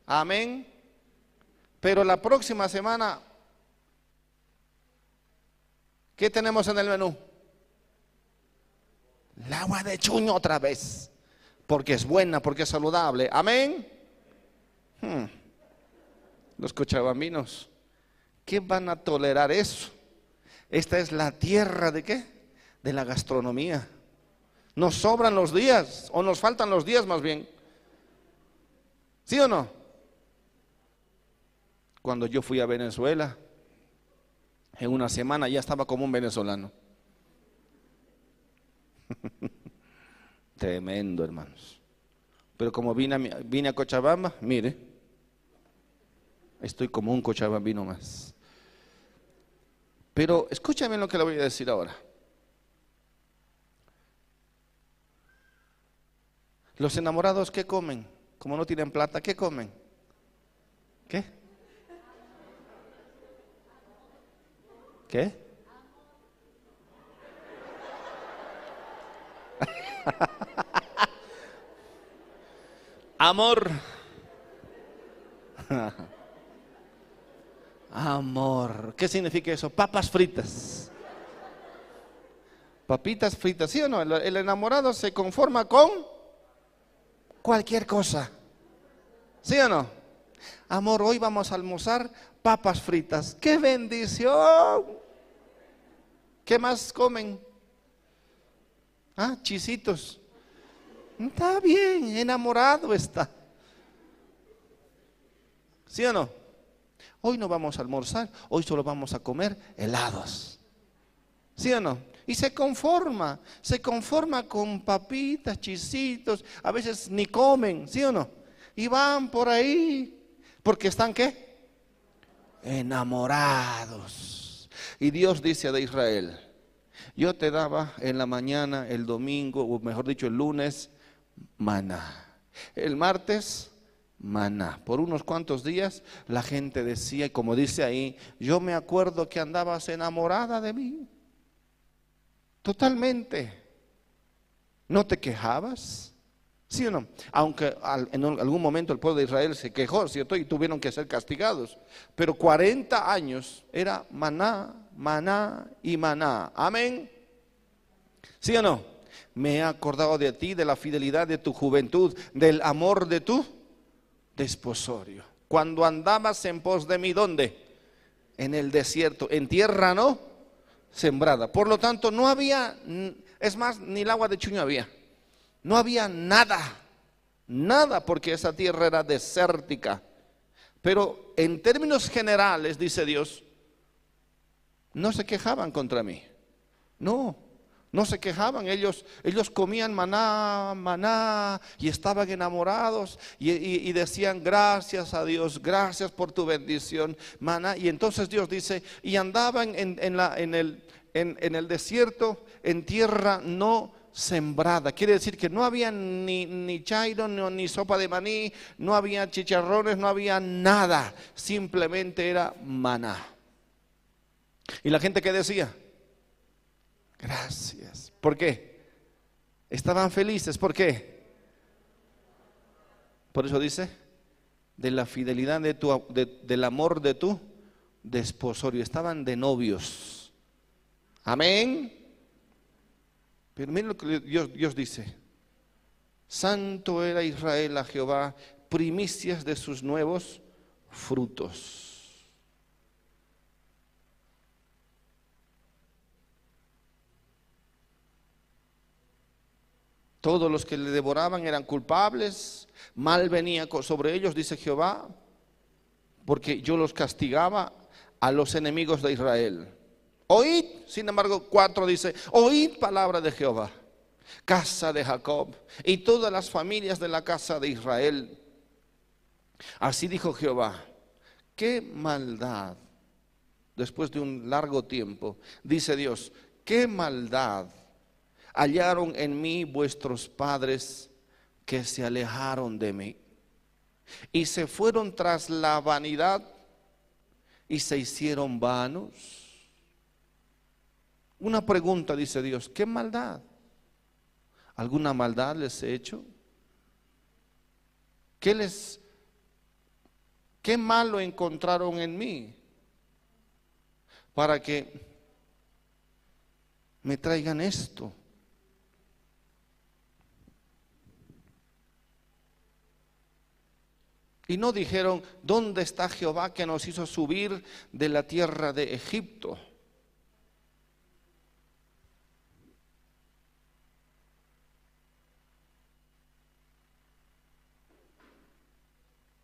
Amén. Pero la próxima semana, ¿qué tenemos en el menú? El agua de chuño otra vez. Porque es buena, porque es saludable. Amén. Hmm. Los cochabambinos, ¿qué van a tolerar eso? Esta es la tierra de qué? De la gastronomía. Nos sobran los días, o nos faltan los días más bien. ¿Sí o no? Cuando yo fui a Venezuela, en una semana ya estaba como un venezolano. Tremendo, hermanos. Pero como vine a Cochabamba, mire, estoy como un cochabambino más. Pero escúchame lo que le voy a decir ahora. Los enamorados, ¿qué comen? Como no tienen plata, ¿qué comen? ¿Qué? ¿Qué? Amor. Amor. ¿Qué significa eso? Papas fritas. Papitas fritas, ¿sí o no? El, enamorado se conforma con cualquier cosa. ¿Sí o no? Amor, hoy vamos a almorzar papas fritas. ¡Qué bendición! ¿Qué más comen? Ah, chisitos. Está bien, enamorado está. ¿Sí o no? Hoy no vamos a almorzar, hoy solo vamos a comer helados. ¿Sí o no? Y se conforma, se conforma con papitas, chisitos, a veces ni comen, ¿sí o no? Y van por ahí, porque están qué? Enamorados. Y Dios dice a Israel, yo te daba en la mañana, el domingo, o mejor dicho, el lunes, maná. El martes, maná. Por unos cuantos días la gente decía, como dice ahí, yo me acuerdo que andabas enamorada de mí. Totalmente. ¿No te quejabas? ¿Sí o no? Aunque en algún momento el pueblo de Israel se quejó, ¿cierto? Y tuvieron que ser castigados. Pero 40 años era maná, maná y maná. Amén. ¿Sí o no? Me he acordado de ti, de la fidelidad de tu juventud, del amor de tu desposorio. Cuando andabas en pos de mí, ¿dónde? En el desierto, en tierra no sembrada. Por lo tanto, no había, es más, ni el agua de chuño había. No había nada, nada, porque esa tierra era desértica. Pero en términos generales, dice Dios, no se quejaban contra mí. No, no se quejaban, ellos, ellos comían maná, maná y estaban enamorados y, decían gracias a Dios, gracias por tu bendición, maná. Y entonces Dios dice, y andaban en, la, en, el, en, el desierto, en tierra no sembrada. Quiere decir que no había ni, ni chairo, ni, sopa de maní, no había chicharrones, no había nada. Simplemente era maná. ¿Y la gente qué decía? Gracias. ¿Por qué? Estaban felices. ¿Por qué? Por eso dice, de la fidelidad de tu, del amor de tu desposorio. Estaban de novios. Amén. Pero miren lo que Dios, Dios dice. Santo era Israel a Jehová, primicias de sus nuevos frutos. Todos los que le devoraban eran culpables, mal venía sobre ellos, dice Jehová, porque yo los castigaba a los enemigos de Israel. Oíd, sin embargo, cuatro dice, oíd palabra de Jehová, casa de Jacob y todas las familias de la casa de Israel. Así dijo Jehová, qué maldad, después de un largo tiempo, dice Dios, qué maldad hallaron en mí vuestros padres que se alejaron de mí y se fueron tras la vanidad y se hicieron vanos. Una pregunta, dice Dios, ¿qué maldad? ¿Alguna maldad les he hecho? ¿Qué les qué malo encontraron en mí para que me traigan esto? Y no dijeron, ¿dónde está Jehová que nos hizo subir de la tierra de Egipto?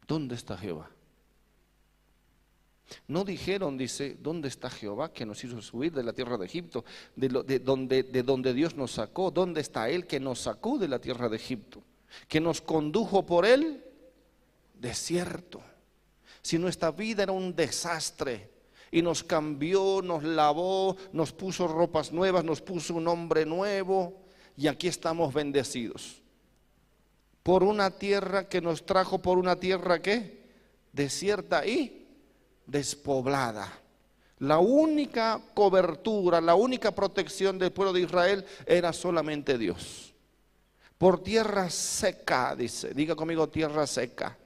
¿Dónde está Jehová? No dijeron, dice, ¿dónde está Jehová que nos hizo subir de la tierra de Egipto? De, donde, de donde Dios nos sacó. ¿Dónde está Él que nos sacó de la tierra de Egipto? Que nos condujo por Él desierto. Si nuestra vida era un desastre y nos cambió, nos lavó, nos puso ropas nuevas, nos puso un hombre nuevo y aquí estamos bendecidos. Por una tierra que nos trajo por una tierra que desierta y despoblada. La única cobertura, la única protección del pueblo de Israel era solamente Dios. Por tierra seca, dice, diga conmigo tierra seca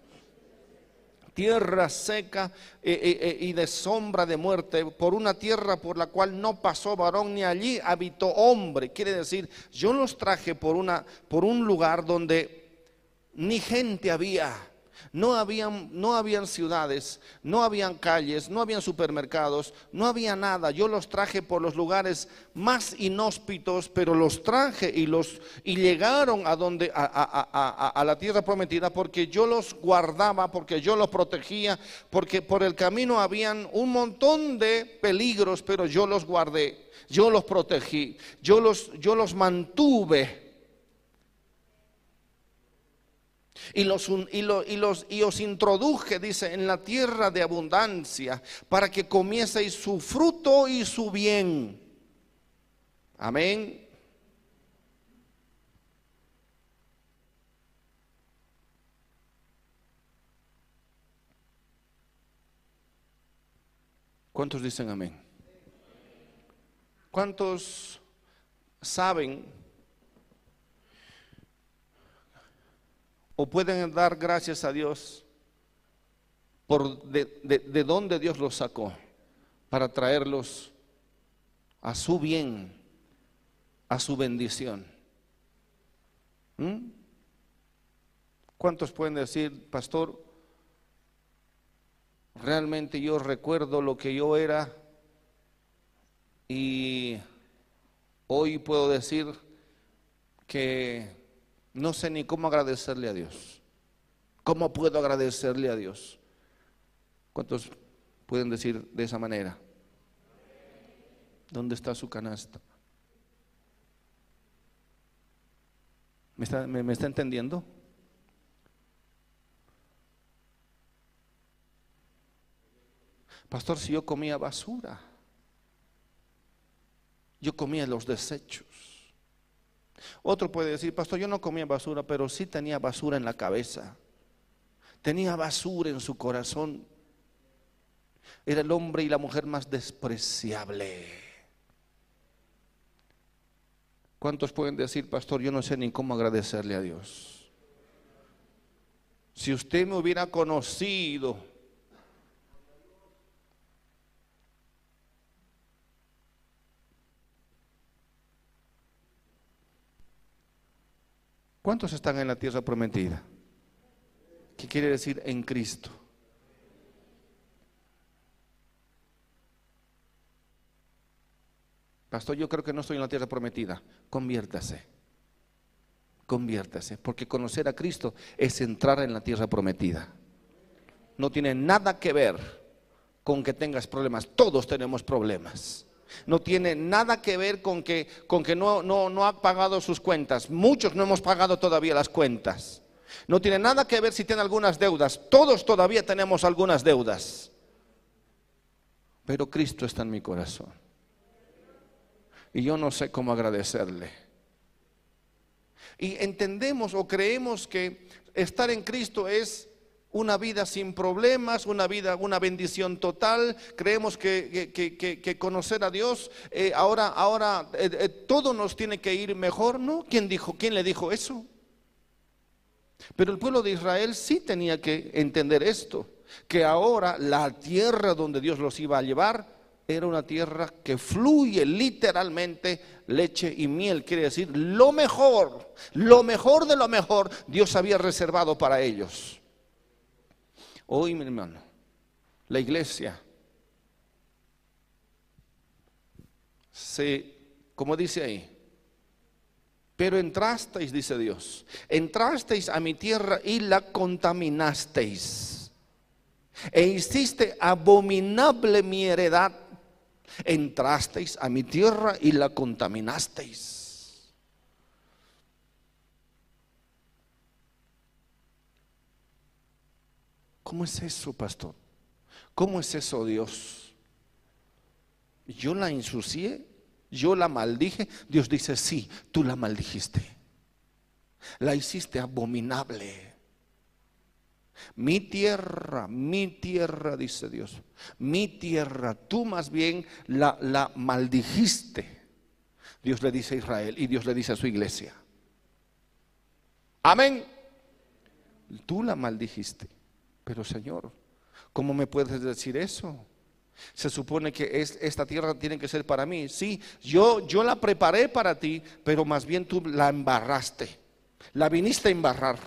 tierra seca eh, eh, eh, y de sombra de muerte, por una tierra por la cual no pasó varón ni allí habitó hombre. Quiere decir, yo los traje por, una, por un lugar donde ni gente había no habían, no habían ciudades, no habían calles, no habían supermercados, no había nada. Yo los traje por los lugares más inhóspitos, pero los traje y los y llegaron a donde a, a la tierra prometida porque yo los guardaba, porque yo los protegía, porque por el camino habían un montón de peligros, pero yo los guardé, yo los protegí, yo los yo los mantuve Y, los, y, los, y os introduje, dice, en la tierra de abundancia, para que comieseis su fruto y su bien. Amén. ¿Cuántos dicen amén? ¿Cuántos saben o pueden dar gracias a Dios por de, de, dónde Dios los sacó para traerlos a su bien, a su bendición. ¿Mm? ¿Cuántos pueden decir, pastor, realmente yo recuerdo lo que yo era y hoy puedo decir que no sé ni cómo agradecerle a Dios. ¿Cómo puedo agradecerle a Dios? ¿Cuántos pueden decir de esa manera? ¿Dónde está su canasta? ¿Me está, entendiendo? Pastor, si yo comía basura, yo comía los desechos. Otro puede decir, pastor, yo no comía basura, pero sí tenía basura en la cabeza. Tenía basura en su corazón. Era el hombre y la mujer más despreciable. ¿Cuántos pueden decir, pastor, yo no sé ni cómo agradecerle a Dios? Si usted me hubiera conocido, ¿Cuántos están en la tierra prometida? ¿Qué quiere decir en Cristo? Pastor, yo creo que no estoy en la tierra prometida. Conviértase. Conviértase, porque conocer a Cristo es entrar en la tierra prometida. No tiene nada que ver con que tengas problemas. Todos tenemos problemas. No tiene nada que ver con que, con que no, no, no ha pagado sus cuentas. Muchos no hemos pagado todavía las cuentas. No tiene nada que ver si tiene algunas deudas. Todos todavía tenemos algunas deudas. Pero Cristo está en mi corazón. Y yo no sé cómo agradecerle. Y entendemos o creemos que estar en Cristo es una vida sin problemas, una vida, una bendición total. Creemos que, conocer a Dios, eh, ahora, ahora eh, eh, todo nos tiene que ir mejor, ¿no? ¿Quién dijo, quién le dijo eso? Pero el pueblo de Israel sí tenía que entender esto, que ahora la tierra donde Dios los iba a llevar era una tierra que fluye literalmente leche y miel, quiere decir lo mejor, lo mejor de lo mejor Dios había reservado para ellos. Hoy, mi hermano, la iglesia se, como dice ahí, pero entrasteis, dice Dios, entrasteis a mi tierra y la contaminasteis. E hiciste abominable mi heredad. Entrasteis a mi tierra y la contaminasteis. ¿Cómo es eso, pastor? ¿Cómo es eso, Dios? Yo la ensucié, yo la maldije. Dios dice, sí, tú la maldijiste. La hiciste abominable. Mi tierra, mi tierra, dice Dios, mi tierra, tú más bien la, la maldijiste. Dios le dice a Israel y Dios le dice a su iglesia. Amén. Tú la maldijiste. Pero Señor, ¿cómo me puedes decir eso? Se supone que esta tierra tiene que ser para mí. Sí, yo, yo la preparé para ti, pero más bien tú la embarraste. La viniste a embarrar.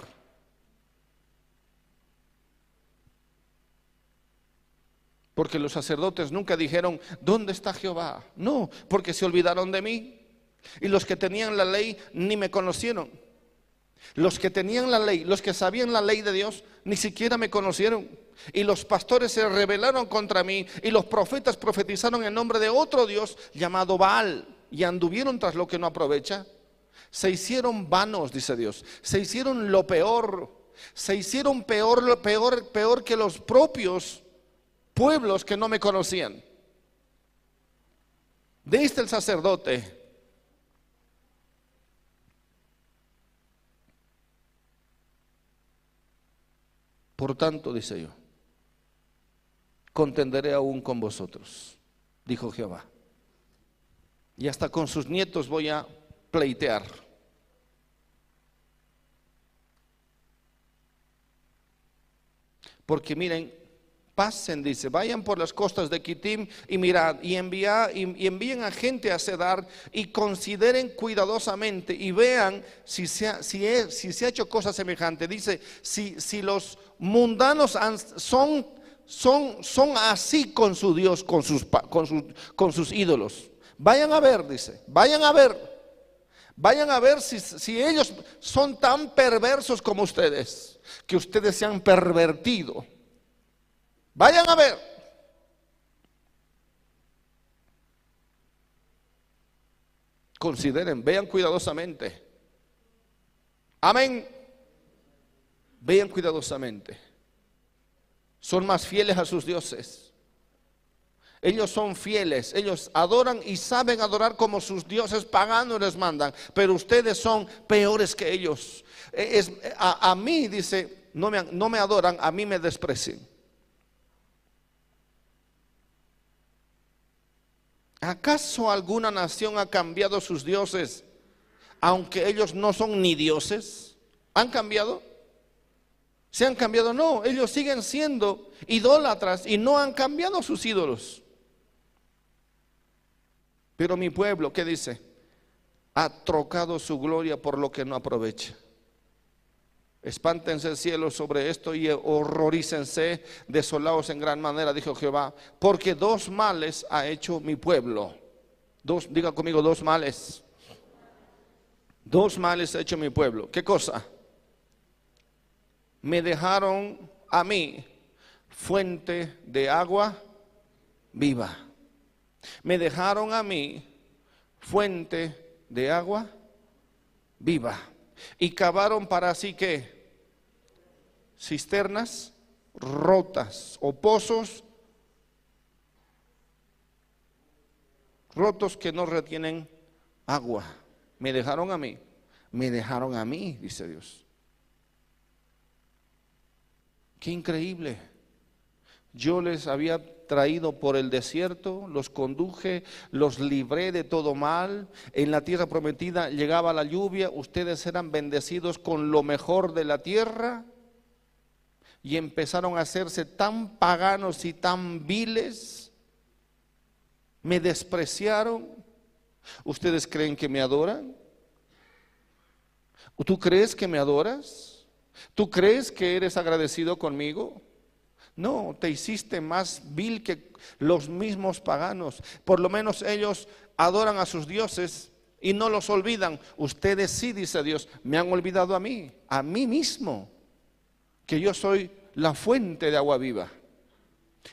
Porque los sacerdotes nunca dijeron, ¿dónde está Jehová? No, porque se olvidaron de mí. Y los que tenían la ley ni me conocieron. Los que tenían la ley, los que sabían la ley de Dios, ni siquiera me conocieron. Y los pastores se rebelaron contra mí y los profetas profetizaron en nombre de otro Dios llamado Baal y anduvieron tras lo que no aprovecha. Se hicieron vanos, dice Dios. Se hicieron lo peor. Se hicieron peor, peor, peor que los propios pueblos que no me conocían. Diste el sacerdote Por tanto, dice yo, contenderé aún con vosotros, dijo Jehová. Y hasta con sus nietos voy a pleitear. Porque miren, pasen, dice, vayan por las costas de Kitim y mirad, y, envía, y, envíen a gente a sedar y consideren cuidadosamente y vean si se ha, si, si se ha hecho cosa semejante. Dice, si, si los mundanos son, son, son así con su Dios, con sus, con, con sus ídolos. Vayan a ver, dice, vayan a ver. Vayan a ver si, si ellos son tan perversos como ustedes, que ustedes se han pervertido Vayan a ver. Consideren, vean cuidadosamente. Amén. Vean cuidadosamente. Son más fieles a sus dioses. Ellos son fieles, ellos adoran y saben adorar como sus dioses paganos les mandan, pero ustedes son peores que ellos. E, es, a, mí, dice, no me, no me adoran, a mí me desprecian. ¿Acaso alguna nación ha cambiado sus dioses, aunque ellos no son ni dioses? ¿Han cambiado? ¿Se han cambiado? No, ellos siguen siendo idólatras y no han cambiado sus ídolos. Pero mi pueblo, ¿qué dice? Ha trocado su gloria por lo que no aprovecha. Espántense el cielo sobre esto y horrorícense, desolados en gran manera, dijo Jehová, porque dos males ha hecho mi pueblo. Dos, diga conmigo, dos males. Dos males ha hecho mi pueblo. ¿Qué cosa? Me dejaron a mí fuente de agua viva. Me dejaron a mí fuente de agua viva. Y cavaron para sí que cisternas rotas o pozos rotos que no retienen agua. Me dejaron a mí, me dejaron a mí, dice Dios. Qué increíble. Yo les había traído por el desierto, los conduje, los libré de todo mal. En la tierra prometida llegaba la lluvia, ustedes eran bendecidos con lo mejor de la tierra y empezaron a hacerse tan paganos y tan viles. Me despreciaron. ¿Ustedes creen que me adoran? ¿Tú crees que me adoras? ¿Tú crees que eres agradecido conmigo? No, te hiciste más vil que los mismos paganos. Por lo menos ellos adoran a sus dioses y no los olvidan. Ustedes sí, dice Dios, me han olvidado a mí, a mí mismo, que yo soy la fuente de agua viva.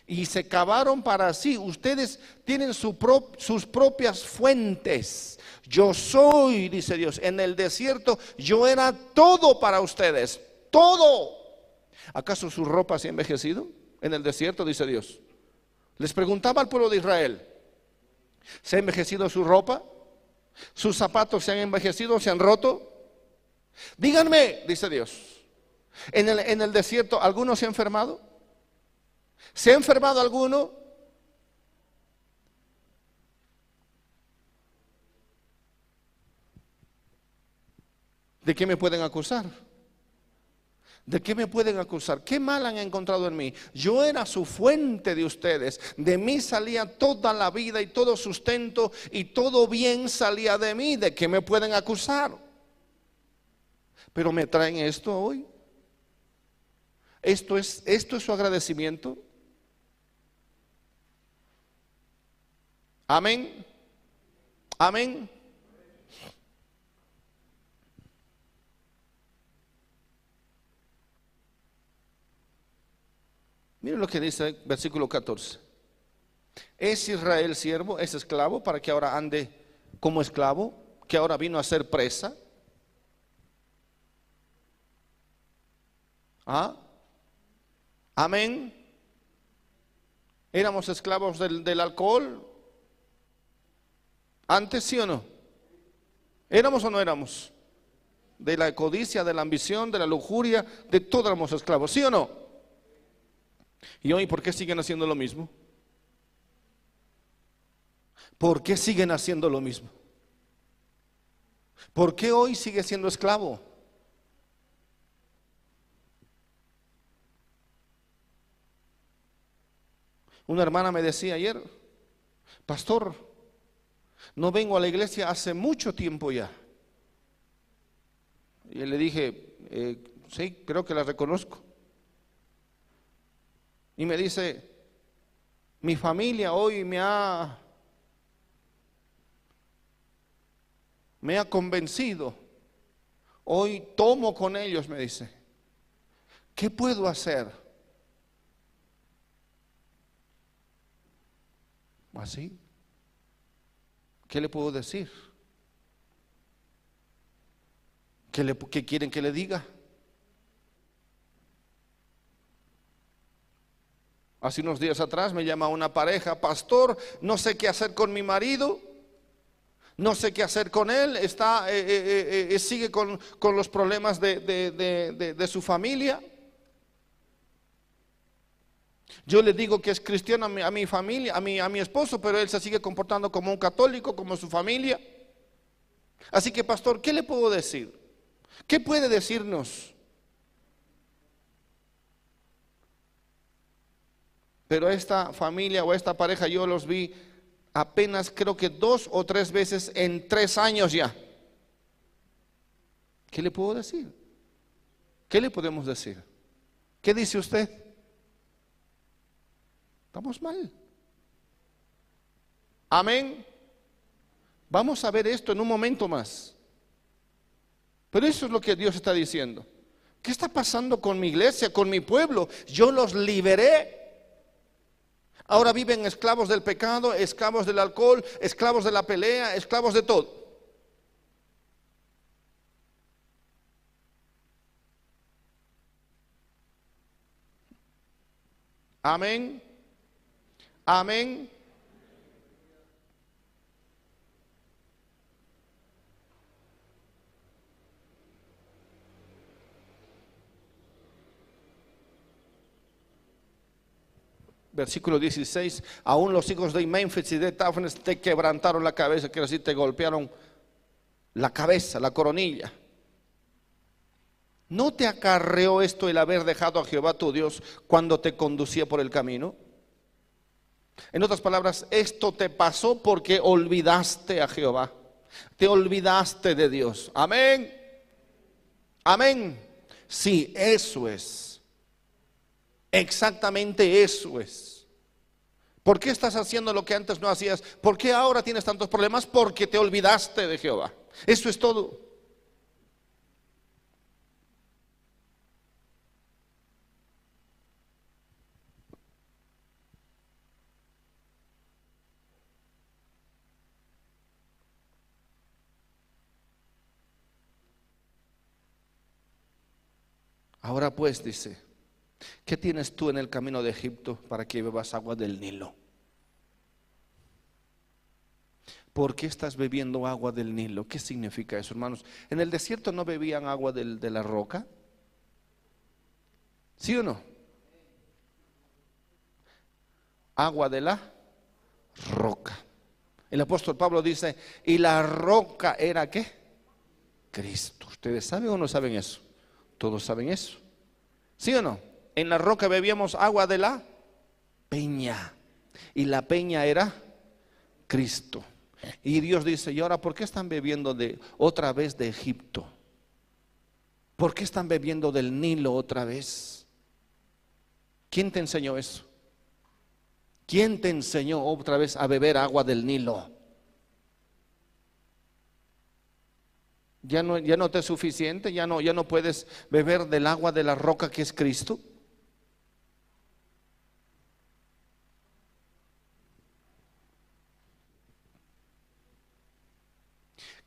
Y se cavaron para sí. Ustedes tienen sus propias fuentes. Yo soy, dice Dios, en el desierto yo era todo para ustedes. Todo. ¿Acaso su ropa se ha envejecido en el desierto? Dice Dios. Les preguntaba al pueblo de Israel, ¿se ha envejecido su ropa? ¿Sus zapatos se han envejecido, se han roto? Díganme, dice Dios, ¿en el, desierto alguno se ha enfermado? ¿Se ha enfermado alguno? ¿De qué me pueden acusar? ¿De qué me pueden acusar? ¿Qué mal han encontrado en mí? Yo era su fuente de ustedes. De mí salía toda la vida y todo sustento y todo bien salía de mí. ¿De qué me pueden acusar? Pero me traen esto hoy. Esto es, esto es su agradecimiento. Amén. Amén. Miren lo que dice el versículo 14. ¿Es Israel siervo? ¿Es esclavo para que ahora ande como esclavo? ¿Que ahora vino a ser presa? ¿Ah? Amén. ¿Éramos esclavos del, alcohol? ¿Antes sí o no? ¿Éramos o no éramos? De la codicia, de la ambición, de la lujuria, de todos éramos esclavos, ¿sí o no? ¿Y hoy por qué siguen haciendo lo mismo? ¿Por qué siguen haciendo lo mismo? ¿Por qué hoy sigue siendo esclavo? Una hermana me decía ayer, pastor, no vengo a la iglesia hace mucho tiempo ya. Y le dije, eh, sí, creo que la reconozco. Y me dice, mi familia hoy me ha, me ha convencido. Hoy tomo con ellos, me dice. ¿Qué puedo hacer? ¿Así? ¿Qué le puedo decir? ¿Qué, le, qué quieren que le diga? Hace unos días atrás me llama una pareja, pastor, no sé qué hacer con mi marido, no sé qué hacer con él, está, eh, eh, eh, sigue con, los problemas de, su familia. Yo le digo que es cristiano a mi, familia, a mi, a mi esposo, pero él se sigue comportando como un católico, como su familia. Así que, pastor, ¿qué le puedo decir? ¿Qué puede decirnos? Pero esta familia o esta pareja yo los vi apenas creo que dos o tres veces en tres años ya. ¿Qué le puedo decir? ¿Qué le podemos decir? ¿Qué dice usted? Estamos mal. Amén. Vamos a ver esto en un momento más. Pero eso es lo que Dios está diciendo. ¿Qué está pasando con mi iglesia, con mi pueblo? Yo los liberé. Ahora viven esclavos del pecado, esclavos del alcohol, esclavos de la pelea, esclavos de todo. Amén. Amén. versículo 16, aún los hijos de Memphis y de Tafnes te quebrantaron la cabeza, quiero decir, te golpearon la cabeza, la coronilla. ¿No te acarreó esto el haber dejado a Jehová tu Dios cuando te conducía por el camino? En otras palabras, esto te pasó porque olvidaste a Jehová. Te olvidaste de Dios. Amén. Amén. Sí, eso es. Exactamente eso es. ¿Por qué estás haciendo lo que antes no hacías? ¿Por qué ahora tienes tantos problemas? Porque te olvidaste de Jehová. Eso es todo. Ahora pues dice, ¿qué tienes tú en el camino de Egipto para que bebas agua del Nilo? ¿Por qué estás bebiendo agua del Nilo? ¿Qué significa eso, hermanos? ¿En el desierto no bebían agua de la roca? ¿Sí o no? Agua de la roca. El apóstol Pablo dice, ¿y la roca era qué? Cristo. ¿Ustedes saben o no saben eso? Todos saben eso. ¿Sí o no? En la roca bebíamos agua de la peña. Y la peña era Cristo. Y Dios dice, ¿y ahora por qué están bebiendo de otra vez de Egipto? ¿Por qué están bebiendo del Nilo otra vez? ¿Quién te enseñó eso? ¿Quién te enseñó otra vez a beber agua del Nilo? Ya no, te es suficiente, ya no, ya no puedes beber del agua de la roca que es Cristo.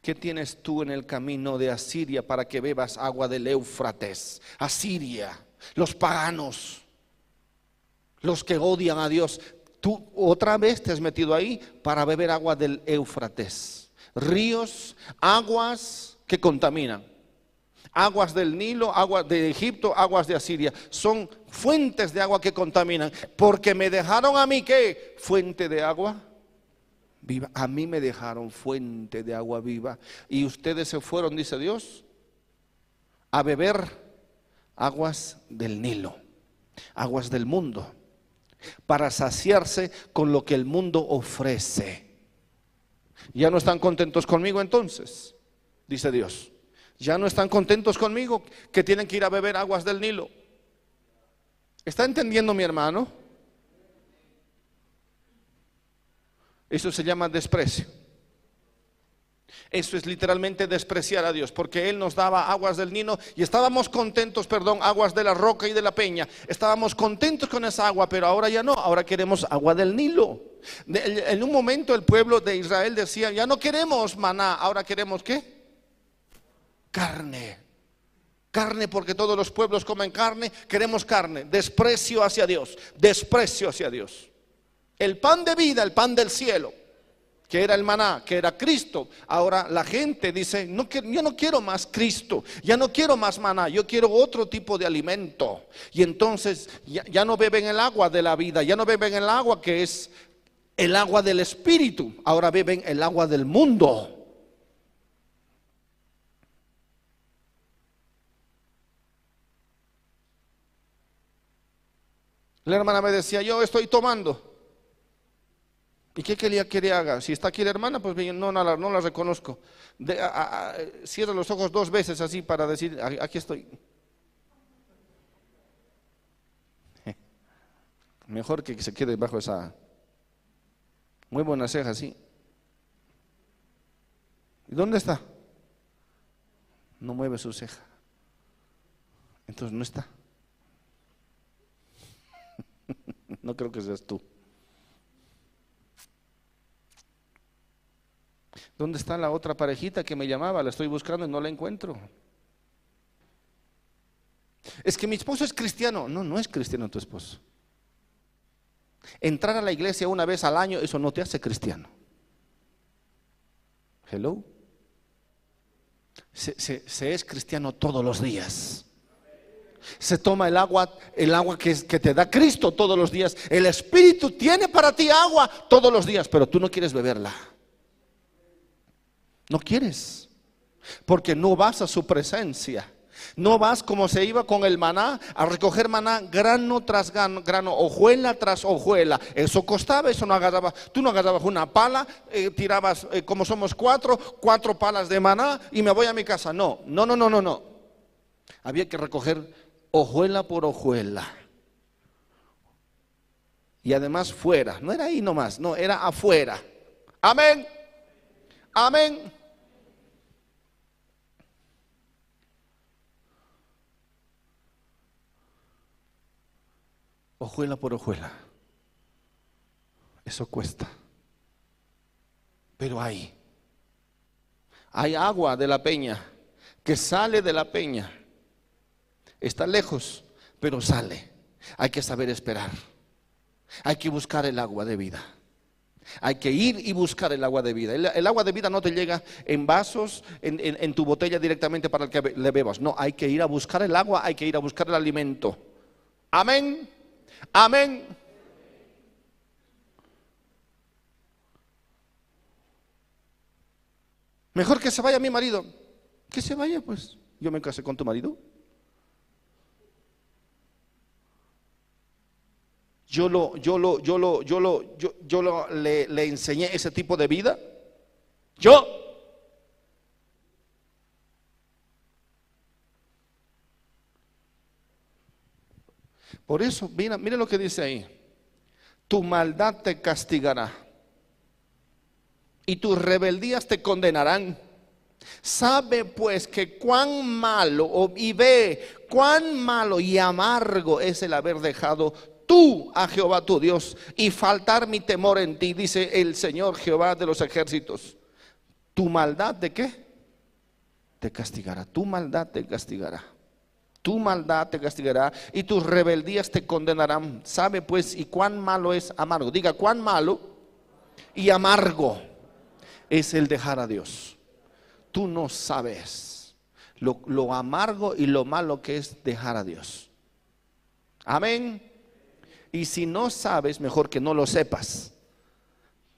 ¿Qué tienes tú en el camino de Asiria para que bebas agua del Éufrates? Asiria, los paganos, los que odian a Dios. Tú otra vez te has metido ahí para beber agua del Éufrates. Ríos, aguas que contaminan. Aguas del Nilo, aguas de Egipto, aguas de Asiria. Son fuentes de agua que contaminan. Porque me dejaron a mí qué? Fuente de agua viva. A mí me dejaron fuente de agua viva. Y ustedes se fueron, dice Dios, a beber aguas del Nilo, aguas del mundo, para saciarse con lo que el mundo ofrece. ¿Ya no están contentos conmigo entonces? Dice Dios. Ya no están contentos conmigo que tienen que ir a beber aguas del Nilo. ¿Está entendiendo mi hermano? Eso se llama desprecio. Eso es literalmente despreciar a Dios, porque Él nos daba aguas del Nilo y estábamos contentos, perdón, aguas de la roca y de la peña. Estábamos contentos con esa agua, pero ahora ya no, ahora queremos agua del Nilo. En un momento el pueblo de Israel decía, ya no queremos maná, ahora queremos qué? Carne. Carne porque todos los pueblos comen carne, queremos carne. Desprecio hacia Dios, desprecio hacia Dios. El pan de vida, el pan del cielo, que era el maná, que era Cristo. Ahora la gente dice, no, yo no quiero más Cristo, ya no quiero más maná, yo quiero otro tipo de alimento. Y entonces ya, ya no beben el agua de la vida, ya no beben el agua que es el agua del Espíritu, ahora beben el agua del mundo. La hermana me decía, yo estoy tomando. ¿Y qué quería que le haga? Si está aquí la hermana, pues no, no, la, no reconozco. cierra los ojos dos veces así para decir, aquí estoy. Mejor que se quede bajo esa muy buena ceja, sí. ¿Y dónde está? No mueve su ceja. Entonces no está. No creo que seas tú. ¿Dónde está la otra parejita que me llamaba? La estoy buscando y no la encuentro. Es que mi esposo es cristiano. No, no es cristiano tu esposo. Entrar a la iglesia una vez al año, eso no te hace cristiano. Hello. Se, es cristiano todos los días. Se toma el agua, el agua que, te da Cristo todos los días. El Espíritu tiene para ti agua todos los días, pero tú no quieres beberla. No quieres, porque no vas a su presencia. No vas como se iba con el maná a recoger maná grano tras grano, hojuela tras hojuela. Eso costaba, eso no agarraba. Tú no agarrabas una pala, eh, tirabas, eh, como somos cuatro, cuatro palas de maná y me voy a mi casa. No, no, no, no, no, no. Había que recoger hojuela por hojuela. Y además fuera, no era ahí nomás, no, era afuera. Amén. Amén. Ojuela por ojuela. Eso cuesta. Pero hay. Hay agua de la peña que sale de la peña. Está lejos, pero sale. Hay que saber esperar. Hay que buscar el agua de vida. Hay que ir y buscar el agua de vida. El, agua de vida no te llega en vasos, en, en, tu botella directamente para el que le bebas. No, hay que ir a buscar el agua, hay que ir a buscar el alimento. Amén. Amén. Mejor que se vaya mi marido. Que se vaya, pues. Yo me casé con tu marido. Yo lo, yo lo, yo lo, yo lo, yo, yo lo, le, le enseñé ese tipo de vida. Yo. Por eso, mira, mire lo que dice ahí. Tu maldad te castigará y tus rebeldías te condenarán. Sabe pues que cuán malo y ve cuán malo y amargo es el haber dejado tú a Jehová tu Dios y faltar mi temor en ti, dice el Señor Jehová de los ejércitos. ¿Tu maldad de qué? Te castigará, tu maldad te castigará tu maldad te castigará y tus rebeldías te condenarán. Sabe pues y cuán malo es amargo. Diga, cuán malo y amargo es el dejar a Dios. Tú no sabes lo, lo amargo y lo malo que es dejar a Dios. Amén. Y si no sabes, mejor que no lo sepas.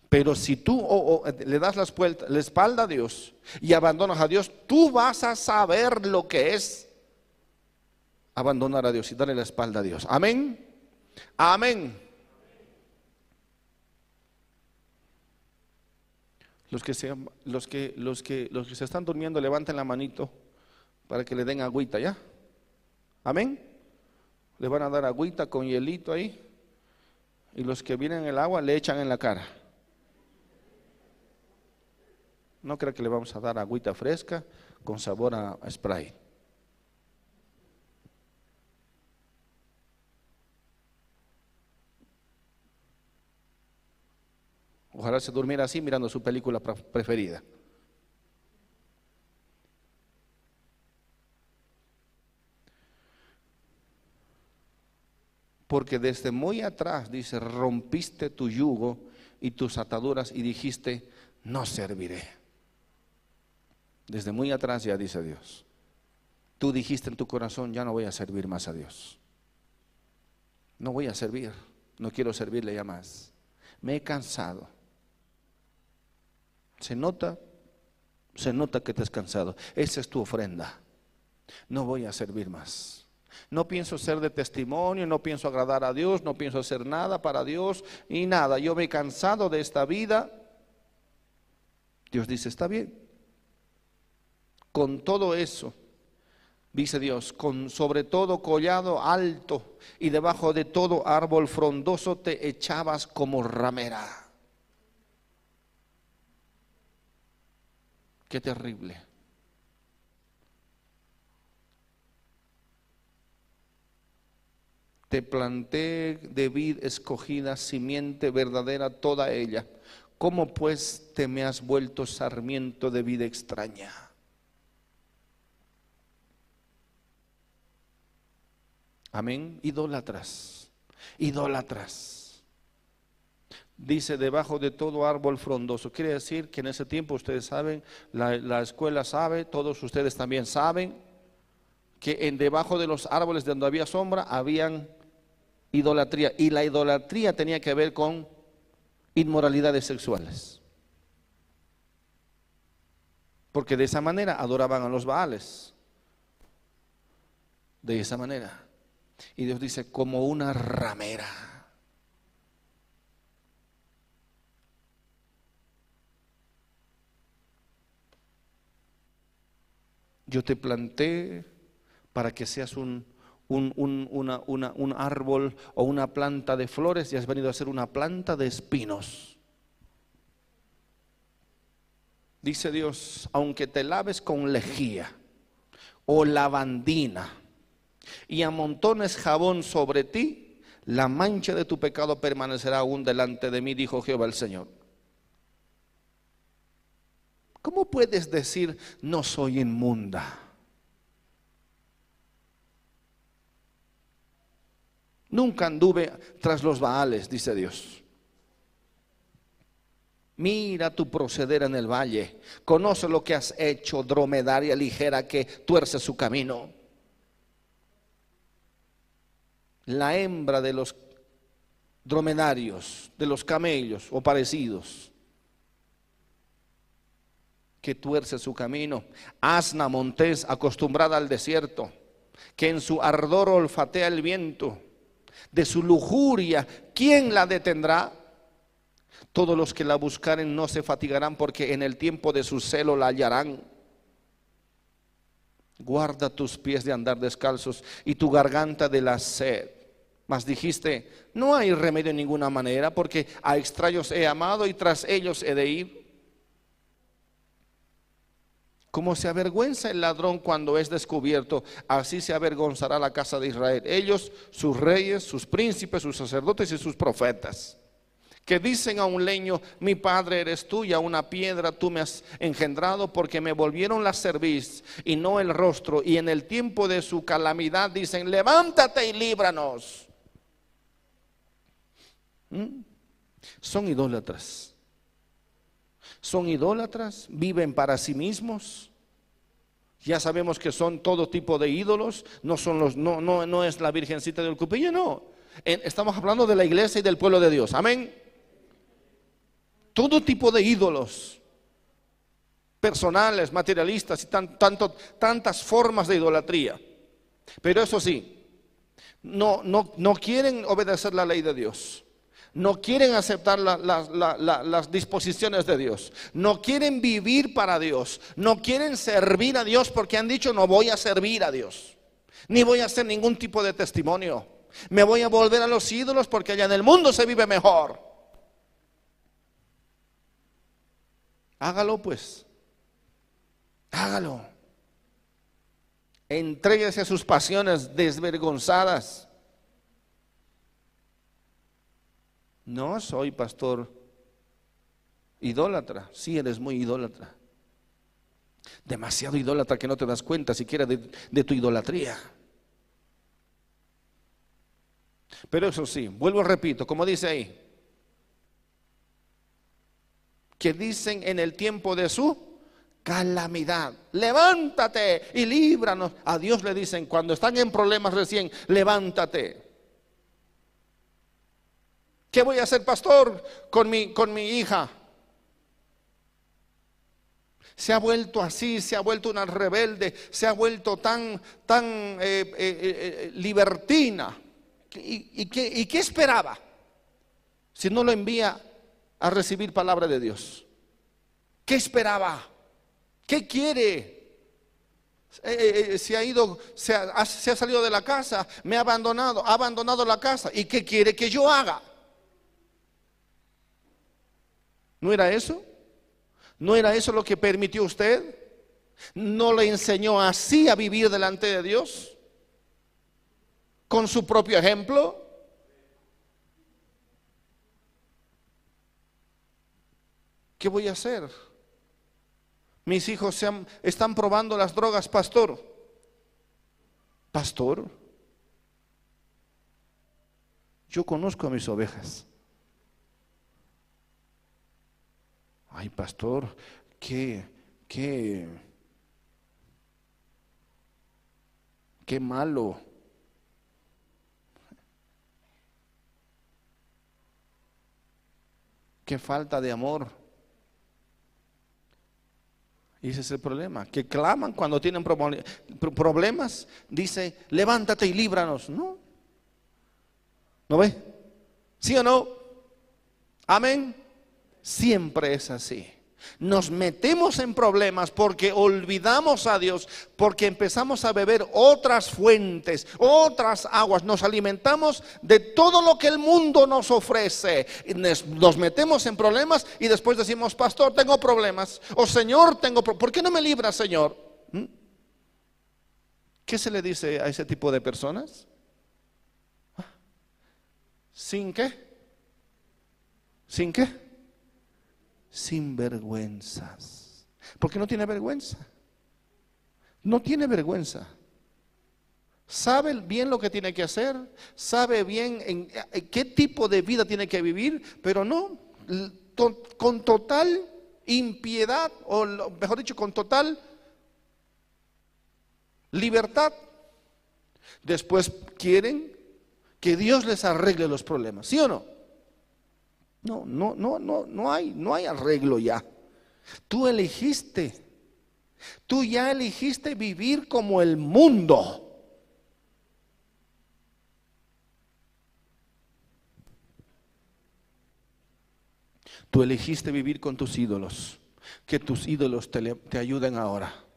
Pero si tú le das la espalda a Dios y abandonas a Dios, tú vas a saber lo que es abandonar a Dios y darle la espalda a Dios. Amén. Amén. Los que, se, los, que, los, que, los que se están durmiendo, levanten la manito para que le den agüita, ¿ya? Amén. Le van a dar agüita con hielito ahí. Y los que vienen el agua le echan en la cara. No creo que le vamos a dar agüita fresca con sabor a spray. Ojalá se durmiera así mirando su película preferida. Porque desde muy atrás, dice, rompiste tu yugo y tus ataduras y dijiste, no serviré. Desde muy atrás ya dice Dios. Tú dijiste en tu corazón, ya no voy a servir más a Dios. No voy a servir, no quiero servirle ya más. Me he cansado. Se nota, se nota que te has cansado. Esa es tu ofrenda. No voy a servir más. No pienso ser de testimonio, no pienso agradar a Dios, no pienso hacer nada para Dios y nada. Yo me he cansado de esta vida. Dios dice, está bien. Con todo eso, dice Dios, con sobre todo collado alto y debajo de todo árbol frondoso te echabas como ramera. Qué terrible. Te planté de vid escogida, simiente verdadera toda ella. ¿Cómo pues te me has vuelto sarmiento de vida extraña? Amén. Idólatras, idólatras. Dice debajo de todo árbol frondoso. Quiere decir que en ese tiempo ustedes saben, la, la escuela sabe, todos ustedes también saben, que en debajo de los árboles donde había sombra habían idolatría. Y la idolatría tenía que ver con inmoralidades sexuales. Porque de esa manera adoraban a los Baales. De esa manera. Y Dios dice, como una ramera. Yo te planté para que seas un, un, árbol o una planta de flores y has venido a ser una planta de espinos. Dice Dios, aunque te laves con lejía o lavandina y amontones jabón sobre ti, la mancha de tu pecado permanecerá aún delante de mí, dijo Jehová el Señor. ¿Cómo puedes decir no soy inmunda? Nunca anduve tras los Baales, dice Dios. Mira tu proceder en el valle. Conoce lo que has hecho, dromedaria ligera que tuerce su camino. La hembra de los dromedarios, de los camellos o parecidos, que tuerce su camino. Asna montés acostumbrada al desierto, que en su ardor olfatea el viento de su lujuria, ¿quién la detendrá? Todos los que la buscaren no se fatigarán porque en el tiempo de su celo la hallarán. Guarda tus pies de andar descalzos y tu garganta de la sed. Mas dijiste, no hay remedio en ninguna manera porque a extraños he amado y tras ellos he de ir. Como se avergüenza el ladrón cuando es descubierto, así se avergonzará la casa de Israel. Ellos, sus reyes, sus príncipes, sus sacerdotes y sus profetas. Que dicen a un leño, mi padre eres tú, y a una piedra tú me has engendrado, porque me volvieron la cerviz y no el rostro. Y en el tiempo de su calamidad dicen, levántate y líbranos. ¿Mm? Son idólatras son idólatras, viven para sí mismos. Ya sabemos que son todo tipo de ídolos, no, son los, no, no, no es la Virgencita del Cupillo, no. Estamos hablando de la iglesia y del pueblo de Dios. Amén. Todo tipo de ídolos, personales, materialistas y tantas formas de idolatría. Pero eso sí, no, no, no quieren obedecer la ley de Dios no quieren aceptar las disposiciones de Dios, no quieren vivir para Dios, no quieren servir a Dios porque han dicho no voy a servir a Dios, ni voy a hacer ningún tipo de testimonio, me voy a volver a los ídolos porque allá en el mundo se vive mejor. Hágalo pues, hágalo. Entréguese a sus pasiones desvergonzadas No soy pastor idólatra. Sí, eres muy idólatra. Demasiado idólatra que no te das cuenta siquiera de, tu idolatría. Pero eso sí, vuelvo repito, como dice ahí, que dicen en el tiempo de su calamidad, levántate y líbranos. A Dios le dicen, cuando están en problemas recién, levántate. ¿Qué voy a hacer, pastor, con mi, con mi hija? Se ha vuelto así, se ha vuelto una rebelde, se ha vuelto tan, tan eh, eh, eh, libertina. ¿Y, qué, ¿Y qué esperaba? Si no lo envía a recibir palabra de Dios. ¿Qué esperaba? ¿Qué quiere? se ha ido, se ha, se ha, salido de la casa, me ha abandonado, ha abandonado la casa. ¿Y qué quiere que yo haga? ¿No era eso? ¿No era eso lo que permitió usted? ¿No le enseñó así a vivir delante de Dios? con su propio ejemplo. ¿Qué voy a hacer? Mis hijos se están probando las drogas, pastor. Pastor, yo conozco a mis ovejas. Ay, pastor, qué, qué, qué malo. Qué falta de amor. Y ese es el problema, que claman cuando tienen problemas, dice, levántate y líbranos. No. ¿No ve? ¿Sí o no? Amén. Siempre es así. Nos metemos en problemas porque olvidamos a Dios, porque empezamos a beber otras fuentes, otras aguas. Nos alimentamos de todo lo que el mundo nos ofrece. Nos metemos en problemas y después decimos, pastor, tengo problemas. O Señor, tengo problemas. ¿Por qué no me libra, Señor? ¿Mm? ¿Qué se le dice a ese tipo de personas? ¿Sin qué? ¿Sin qué? Sin vergüenzas. Porque no tiene vergüenza. No tiene vergüenza. Sabe bien lo que tiene que hacer, sabe bien en, qué tipo de vida tiene que vivir, pero no, con total impiedad, o mejor dicho, con total libertad. Después quieren que Dios les arregle los problemas, ¿sí o no? No, no, no, no, no hay, no hay arreglo ya. Tú elegiste, tú ya elegiste vivir como el mundo. Tú elegiste vivir con tus ídolos, que tus ídolos te, te ayuden ahora.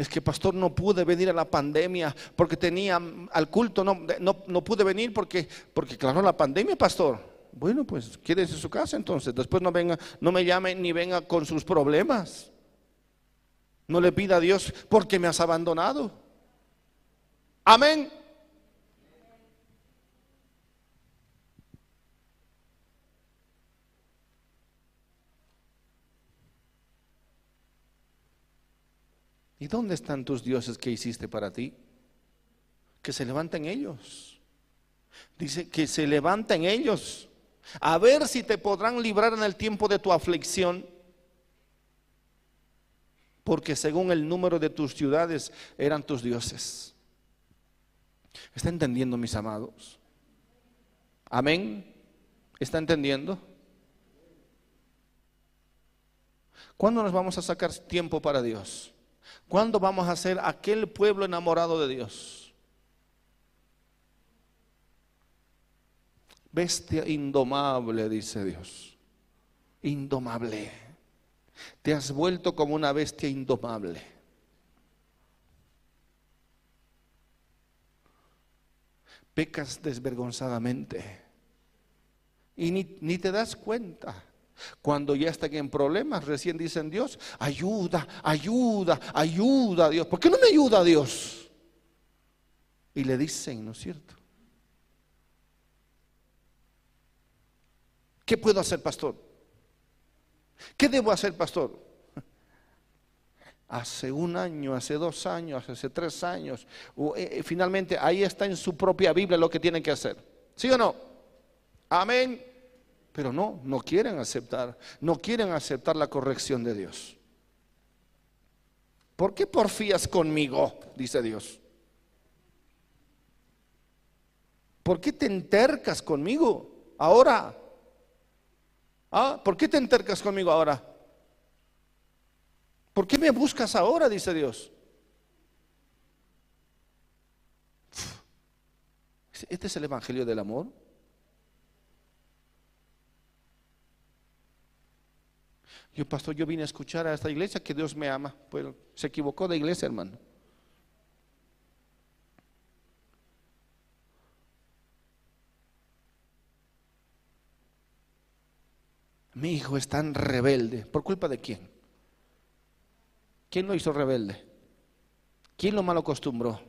Es que pastor no pude venir a la pandemia porque tenía al culto, no, no, pude venir porque, porque claro, la pandemia, pastor. Bueno, pues quédese en su casa entonces. Después no venga, no me llame ni venga con sus problemas. No le pida a Dios porque me has abandonado. Amén. ¿Y dónde están tus dioses que hiciste para ti? Que se levanten ellos. Dice que se levanten ellos. A ver si te podrán librar en el tiempo de tu aflicción. Porque según el número de tus ciudades eran tus dioses. ¿Está entendiendo, mis amados? Amén. ¿Está entendiendo? ¿Cuándo nos vamos a sacar tiempo para Dios? ¿Cuándo vamos a ser aquel pueblo enamorado de Dios? Bestia indomable, dice Dios. Indomable. Te has vuelto como una bestia indomable. Pecas desvergonzadamente. Y ni, ni te das cuenta. Cuando ya están en problemas, recién dicen Dios, ayuda, ayuda, ayuda a Dios. ¿Por qué no me ayuda a Dios? Y le dicen, ¿no es cierto? ¿Qué puedo hacer, pastor? ¿Qué debo hacer, pastor? Hace un año, hace dos años, hace tres años, eh, eh, finalmente ahí está en su propia Biblia lo que tiene que hacer. ¿Sí o no? Amén. Pero no, no quieren aceptar, no quieren aceptar la corrección de Dios. ¿Por qué porfías conmigo? Dice Dios. ¿Por qué te entercas conmigo ahora? ¿Ah? ¿Por qué te entercas conmigo ahora? ¿Por qué me buscas ahora? Dice Dios. Este es el Evangelio del Amor. Yo, pastor, yo vine a escuchar a esta iglesia que Dios me ama. Pues se equivocó de iglesia, hermano. Mi hijo es tan rebelde. ¿Por culpa de quién? ¿Quién lo hizo rebelde? ¿Quién lo mal acostumbró?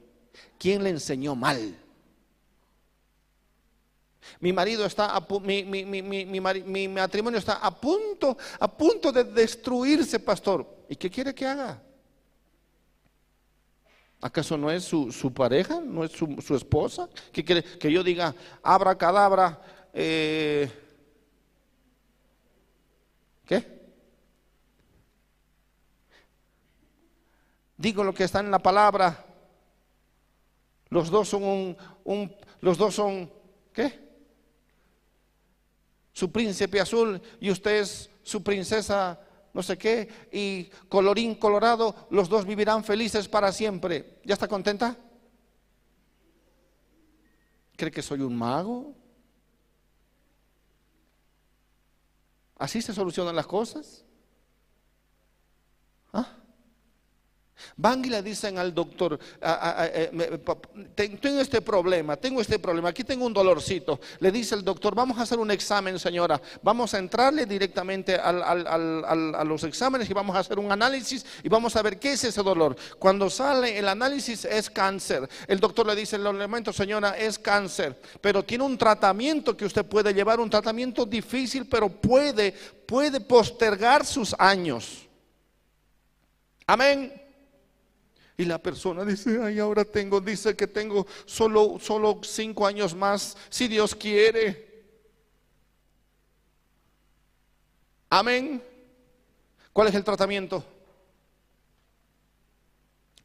¿Quién le enseñó mal? Mi marido está, a, mi, mi, matrimonio está a punto, a punto de destruirse, pastor. ¿Y qué quiere que haga? ¿Acaso no es su, pareja? ¿No es su, esposa? ¿Qué quiere? Que yo diga, abra cadabra. Eh, ¿Qué? Digo lo que está en la palabra. Los dos son un, un los dos son, ¿qué? Su príncipe azul y usted es su princesa no sé qué, y colorín colorado, los dos vivirán felices para siempre. ¿Ya está contenta? ¿Cree que soy un mago? ¿Así se solucionan las cosas? ¿Ah? Van y le dicen al doctor, eh, tengo este problema, tengo este problema, aquí tengo un dolorcito. Le dice el doctor, vamos a hacer un examen, señora. Vamos a entrarle directamente a los exámenes y vamos a hacer un análisis y vamos a ver qué es ese dolor. Cuando sale el análisis es cáncer. El doctor le dice, el elemento, señora, es cáncer, pero tiene un tratamiento que usted puede llevar, un tratamiento difícil, pero puede, puede postergar sus años. Amén. Y la persona dice, ay, ahora tengo, dice que tengo solo, solo cinco años más, si Dios quiere. Amén. ¿Cuál es el tratamiento?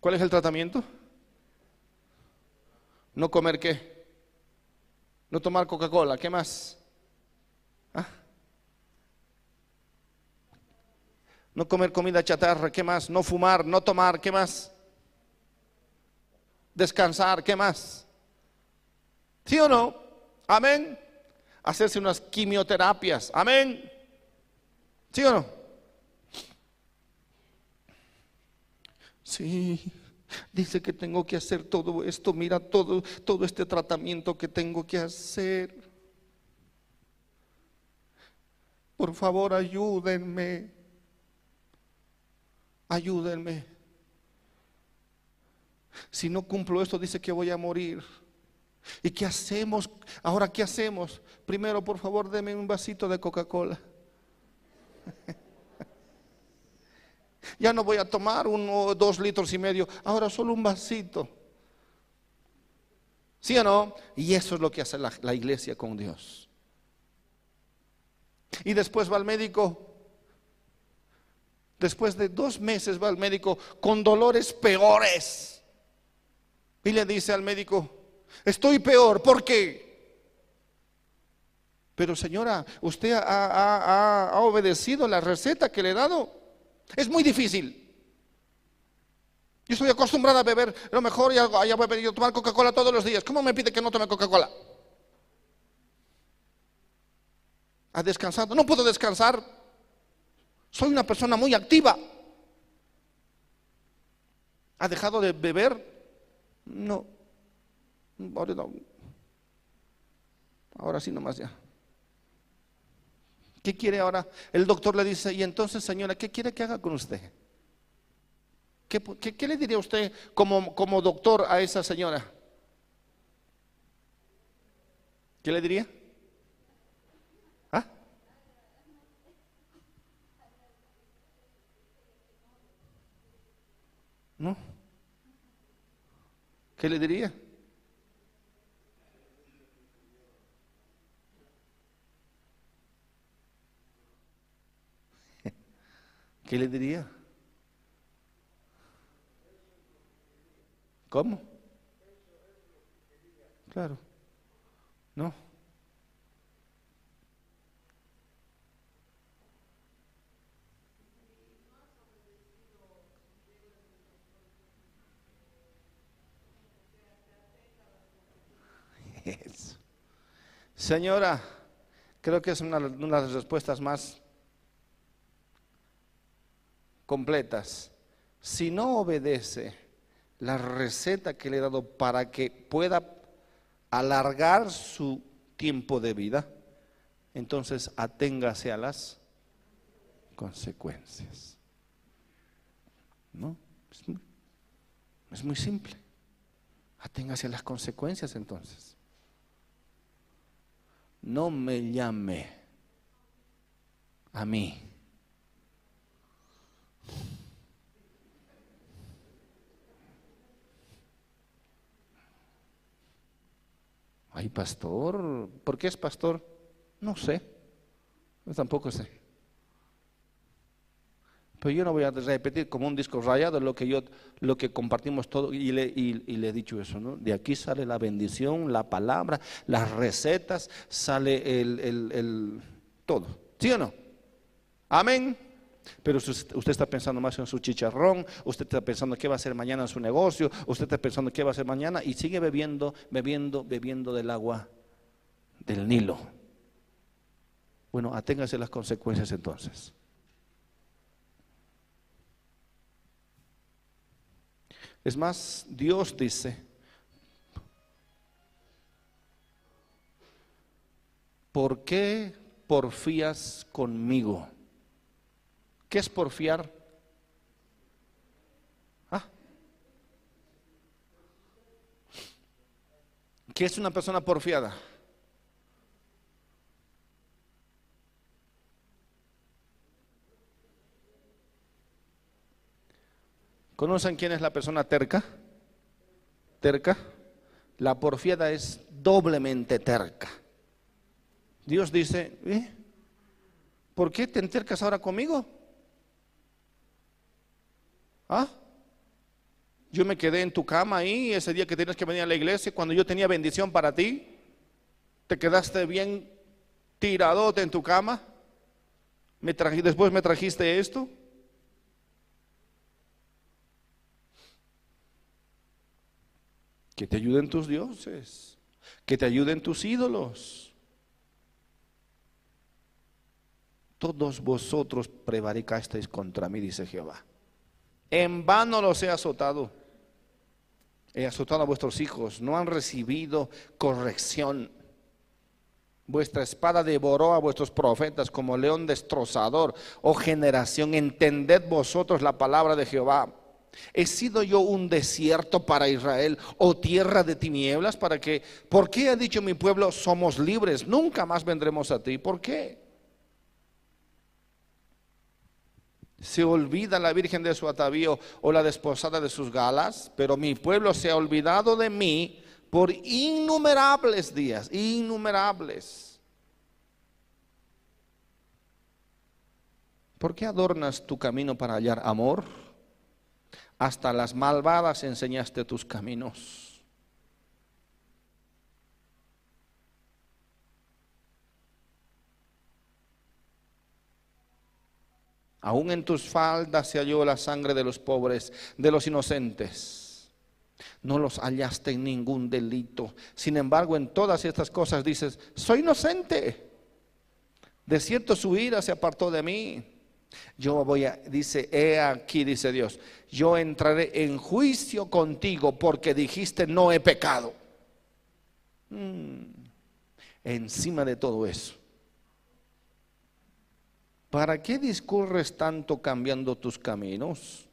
¿Cuál es el tratamiento? No comer qué? No tomar Coca-Cola, ¿qué más? ¿Ah? No comer comida chatarra, ¿qué más? No fumar, no tomar, ¿qué más? Descansar, ¿qué más? ¿Sí o no? Amén. Hacerse unas quimioterapias, amén. ¿Sí o no? Sí, dice que tengo que hacer todo esto, mira todo, todo este tratamiento que tengo que hacer. Por favor, ayúdenme. Ayúdenme. Si no cumplo esto, dice que voy a morir. ¿Y qué hacemos? Ahora, ¿qué hacemos? Primero, por favor, deme un vasito de Coca-Cola. ya no voy a tomar uno, dos litros y medio, ahora solo un vasito. ¿Sí o no? Y eso es lo que hace la, la iglesia con Dios. Y después va al médico. Después de dos meses va al médico con dolores peores y le dice al médico, estoy peor, ¿por qué? Pero señora, usted ha, obedecido la receta que le he dado. Es muy difícil. Yo estoy acostumbrada a beber, lo mejor ya, ya voy a beber, tomar Coca-Cola todos los días. ¿Cómo me pide que no tome Coca-Cola? ¿Ha descansado? No puedo descansar. Soy una persona muy activa. ¿Ha dejado de beber? No. Ahora sí nomás ya. ¿Qué quiere ahora? El doctor le dice, y entonces señora, ¿qué quiere que haga con usted? ¿Qué, le diría usted como, como doctor a esa señora? ¿Qué le diría? ¿Ah? ¿No? ¿Qué le diría? ¿Qué le diría? ¿Cómo? Claro. No. Señora, creo que es una, de las respuestas más completas. Si no obedece la receta que le he dado para que pueda alargar su tiempo de vida, entonces aténgase a las consecuencias. ¿No? Es muy, es muy simple. Aténgase a las consecuencias entonces. No me llame a mí. Ay, pastor, ¿por qué es pastor? No sé, tampoco sé. Yo no voy a repetir como un disco rayado lo que yo, lo que compartimos todo y le, he dicho eso, ¿no? De aquí sale la bendición, la palabra, las recetas, sale el, el todo. ¿Sí o no? Amén. Pero usted está pensando más en su chicharrón, usted está pensando qué va a hacer mañana en su negocio, usted está pensando qué va a hacer mañana y sigue bebiendo, bebiendo, bebiendo del agua del Nilo. Bueno, aténgase las consecuencias entonces. Es más, Dios dice, ¿por qué porfías conmigo? ¿Qué es porfiar? ¿Ah? ¿Qué es una persona porfiada? ¿Conocen quién es la persona terca? Terca. La porfiada es doblemente terca. Dios dice, ¿eh? ¿por qué te entercas ahora conmigo? ¿Ah? Yo me quedé en tu cama ahí ese día que tenías que venir a la iglesia, cuando yo tenía bendición para ti, te quedaste bien tiradote en tu cama. Me después me trajiste esto. Que te ayuden tus dioses, que te ayuden tus ídolos. Todos vosotros prevaricasteis contra mí, dice Jehová. En vano los he azotado. He azotado a vuestros hijos. No han recibido corrección. Vuestra espada devoró a vuestros profetas como león destrozador. Oh generación, entended vosotros la palabra de Jehová. ¿He sido yo un desierto para Israel o tierra de tinieblas para que, ¿por qué ha dicho mi pueblo, somos libres? Nunca más vendremos a ti. ¿Por qué? Se olvida la virgen de su atavío o la desposada de sus galas, pero mi pueblo se ha olvidado de mí por innumerables días, innumerables. ¿Por qué adornas tu camino para hallar amor? Hasta las malvadas enseñaste tus caminos. Aún en tus faldas se halló la sangre de los pobres, de los inocentes. No los hallaste en ningún delito. Sin embargo, en todas estas cosas dices, soy inocente. De cierto su ira se apartó de mí. Yo voy a, dice, he aquí, dice Dios, yo entraré en juicio contigo porque dijiste no he pecado. Mm. Encima de todo eso, ¿Para qué discurres tanto cambiando tus caminos?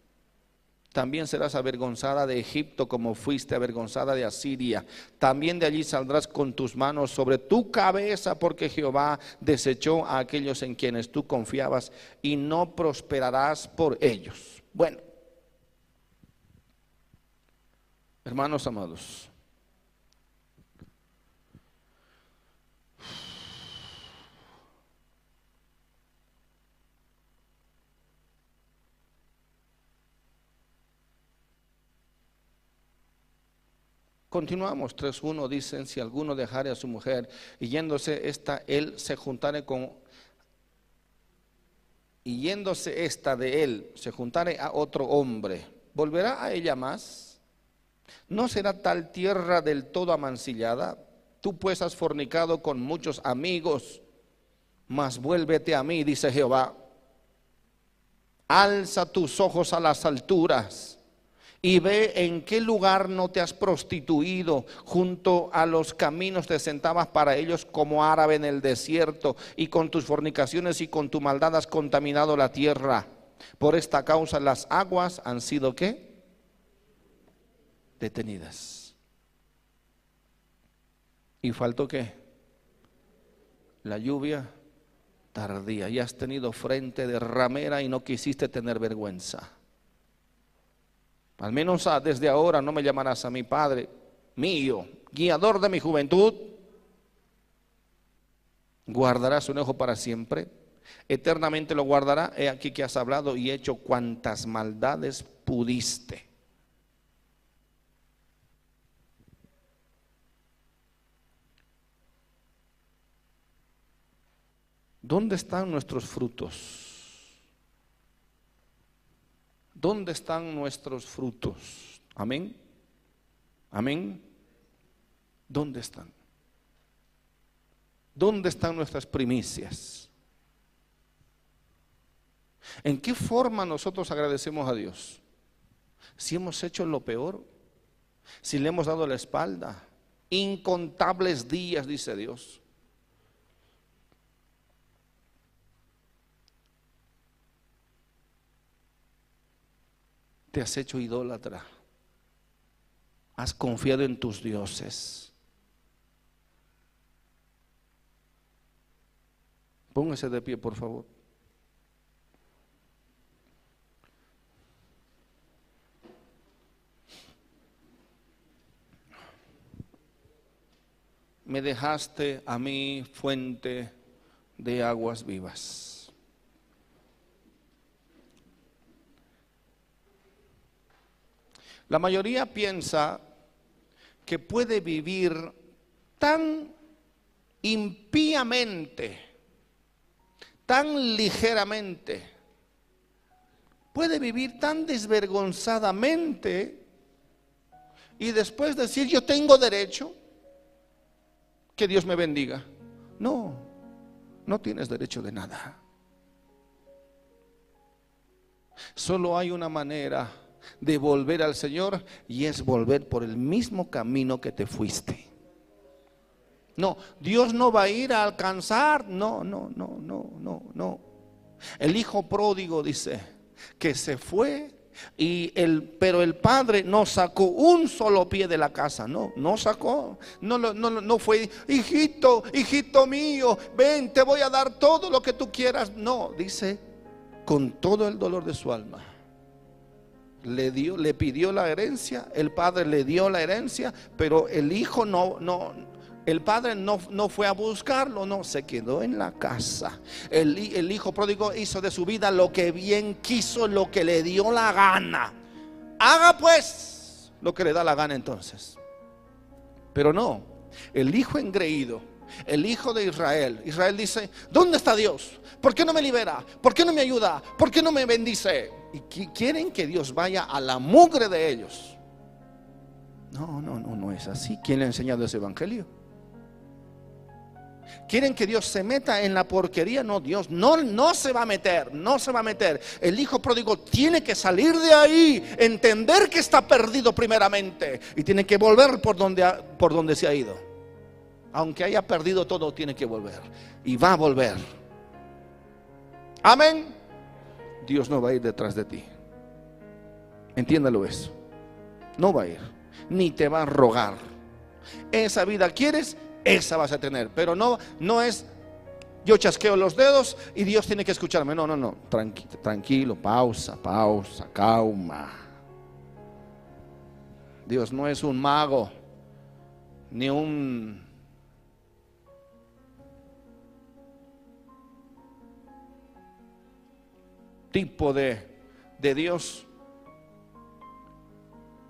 También serás avergonzada de Egipto como fuiste avergonzada de Asiria. También de allí saldrás con tus manos sobre tu cabeza porque Jehová desechó a aquellos en quienes tú confiabas y no prosperarás por ellos. Bueno, hermanos amados, Continuamos, 3.1 dicen, si alguno dejare a su mujer y yéndose esta, él se juntare con, yéndose esta de él, se juntare a otro hombre, ¿volverá a ella más? ¿No será tal tierra del todo amancillada? Tú pues has fornicado con muchos amigos, mas vuélvete a mí, dice Jehová. Alza tus ojos a las alturas y ve en qué lugar no te has prostituido, junto a los caminos te sentabas para ellos como árabe en el desierto, y con tus fornicaciones y con tu maldad has contaminado la tierra. Por esta causa las aguas han sido qué? Detenidas. ¿Y faltó qué? La lluvia tardía. Y has tenido frente de ramera y no quisiste tener vergüenza. Al menos ah, desde ahora no me llamarás a mi Padre mío, guiador de mi juventud. Guardarás un ojo para siempre. Eternamente lo guardará. He aquí que has hablado y hecho cuantas maldades pudiste. ¿Dónde están nuestros frutos? ¿Dónde están nuestros frutos? Amén. Amén. ¿Dónde están? ¿Dónde están nuestras primicias? ¿En qué forma nosotros agradecemos a Dios? Si hemos hecho lo peor, si le hemos dado la espalda, incontables días, dice Dios. Te has hecho idólatra. Has confiado en tus dioses. Póngase de pie, por favor. Me dejaste a mí fuente de aguas vivas. La mayoría piensa que puede vivir tan impíamente, tan ligeramente, puede vivir tan desvergonzadamente y después decir yo tengo derecho, que Dios me bendiga. No, no tienes derecho de nada. Solo hay una manera de volver al Señor y es volver por el mismo camino que te fuiste. No, Dios no va a ir a alcanzar. No, no, no, no, no, no. El hijo pródigo dice que se fue y el pero el padre no sacó un solo pie de la casa, no, no sacó. No no no fue, hijito, hijito mío, ven, te voy a dar todo lo que tú quieras. No, dice con todo el dolor de su alma le dio, le pidió la herencia, el padre le dio la herencia, pero el hijo no, no, el padre no, no fue a buscarlo, no, se quedó en la casa. El, el hijo pródigo hizo de su vida lo que bien quiso, lo que le dio la gana. Haga pues lo que le da la gana entonces. Pero no, el hijo engreído, el hijo de Israel, Israel dice, ¿dónde está Dios? ¿Por qué no me libera? ¿Por qué no me ayuda? ¿Por qué no me bendice? Y quieren que Dios vaya a la mugre de ellos. No, no, no, no es así. ¿Quién le ha enseñado ese evangelio? Quieren que Dios se meta en la porquería. No, Dios no, no se va a meter, no se va a meter. El hijo pródigo tiene que salir de ahí, entender que está perdido primeramente y tiene que volver por donde, por donde se ha ido. Aunque haya perdido todo, tiene que volver. Y va a volver. Amén. Dios no va a ir detrás de ti. Entiéndalo eso. No va a ir. Ni te va a rogar. Esa vida quieres, esa vas a tener. Pero no, no es yo chasqueo los dedos y Dios tiene que escucharme. No, no, no. Tranquilo, tranquilo, pausa, pausa, calma. Dios no es un mago, ni un tipo de, de Dios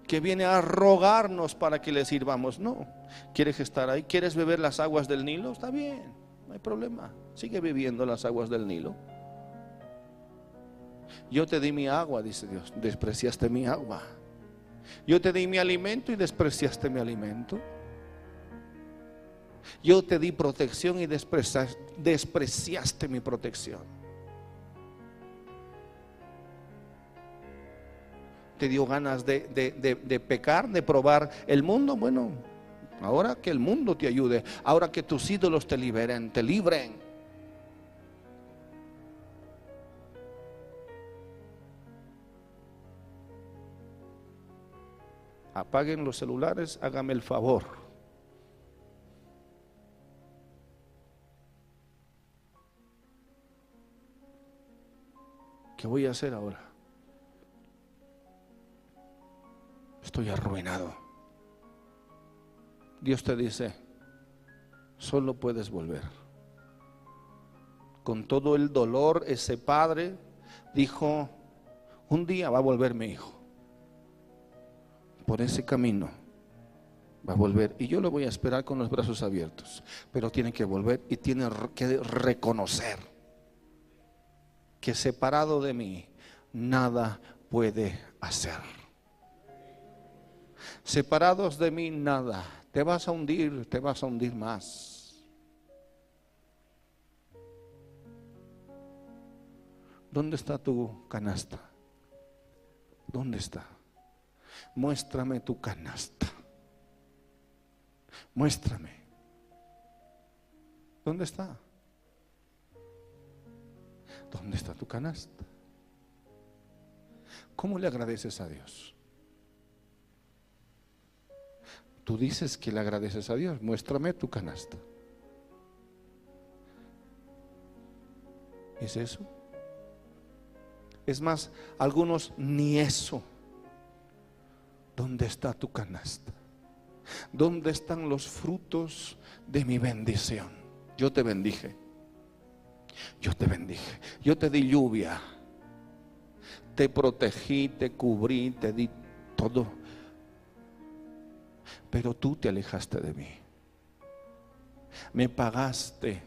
que viene a rogarnos para que le sirvamos. No, ¿quieres estar ahí? ¿Quieres beber las aguas del Nilo? Está bien, no hay problema. Sigue bebiendo las aguas del Nilo. Yo te di mi agua, dice Dios, despreciaste mi agua. Yo te di mi alimento y despreciaste mi alimento. Yo te di protección y despreciaste mi protección. te dio ganas de, de, de, pecar, de probar el mundo. Bueno, ahora que el mundo te ayude, ahora que tus ídolos te liberen, te libren. Apaguen los celulares, hágame el favor. ¿Qué voy a hacer ahora? Estoy arruinado. Dios te dice, solo puedes volver. Con todo el dolor, ese padre dijo, un día va a volver mi hijo. Por ese camino va a volver. Y yo lo voy a esperar con los brazos abiertos. Pero tiene que volver y tiene que reconocer que separado de mí nada puede hacer. Separados de mí nada. Te vas a hundir, te vas a hundir más. ¿Dónde está tu canasta? ¿Dónde está? Muéstrame tu canasta. Muéstrame. ¿Dónde está? ¿Dónde está tu canasta? ¿Cómo le agradeces a Dios? Tú dices que le agradeces a Dios. Muéstrame tu canasta. ¿Es eso? Es más, algunos ni eso. ¿Dónde está tu canasta? ¿Dónde están los frutos de mi bendición? Yo te bendije. Yo te bendije. Yo te di lluvia. Te protegí, te cubrí, te di todo. Pero tú te alejaste de mí. Me pagaste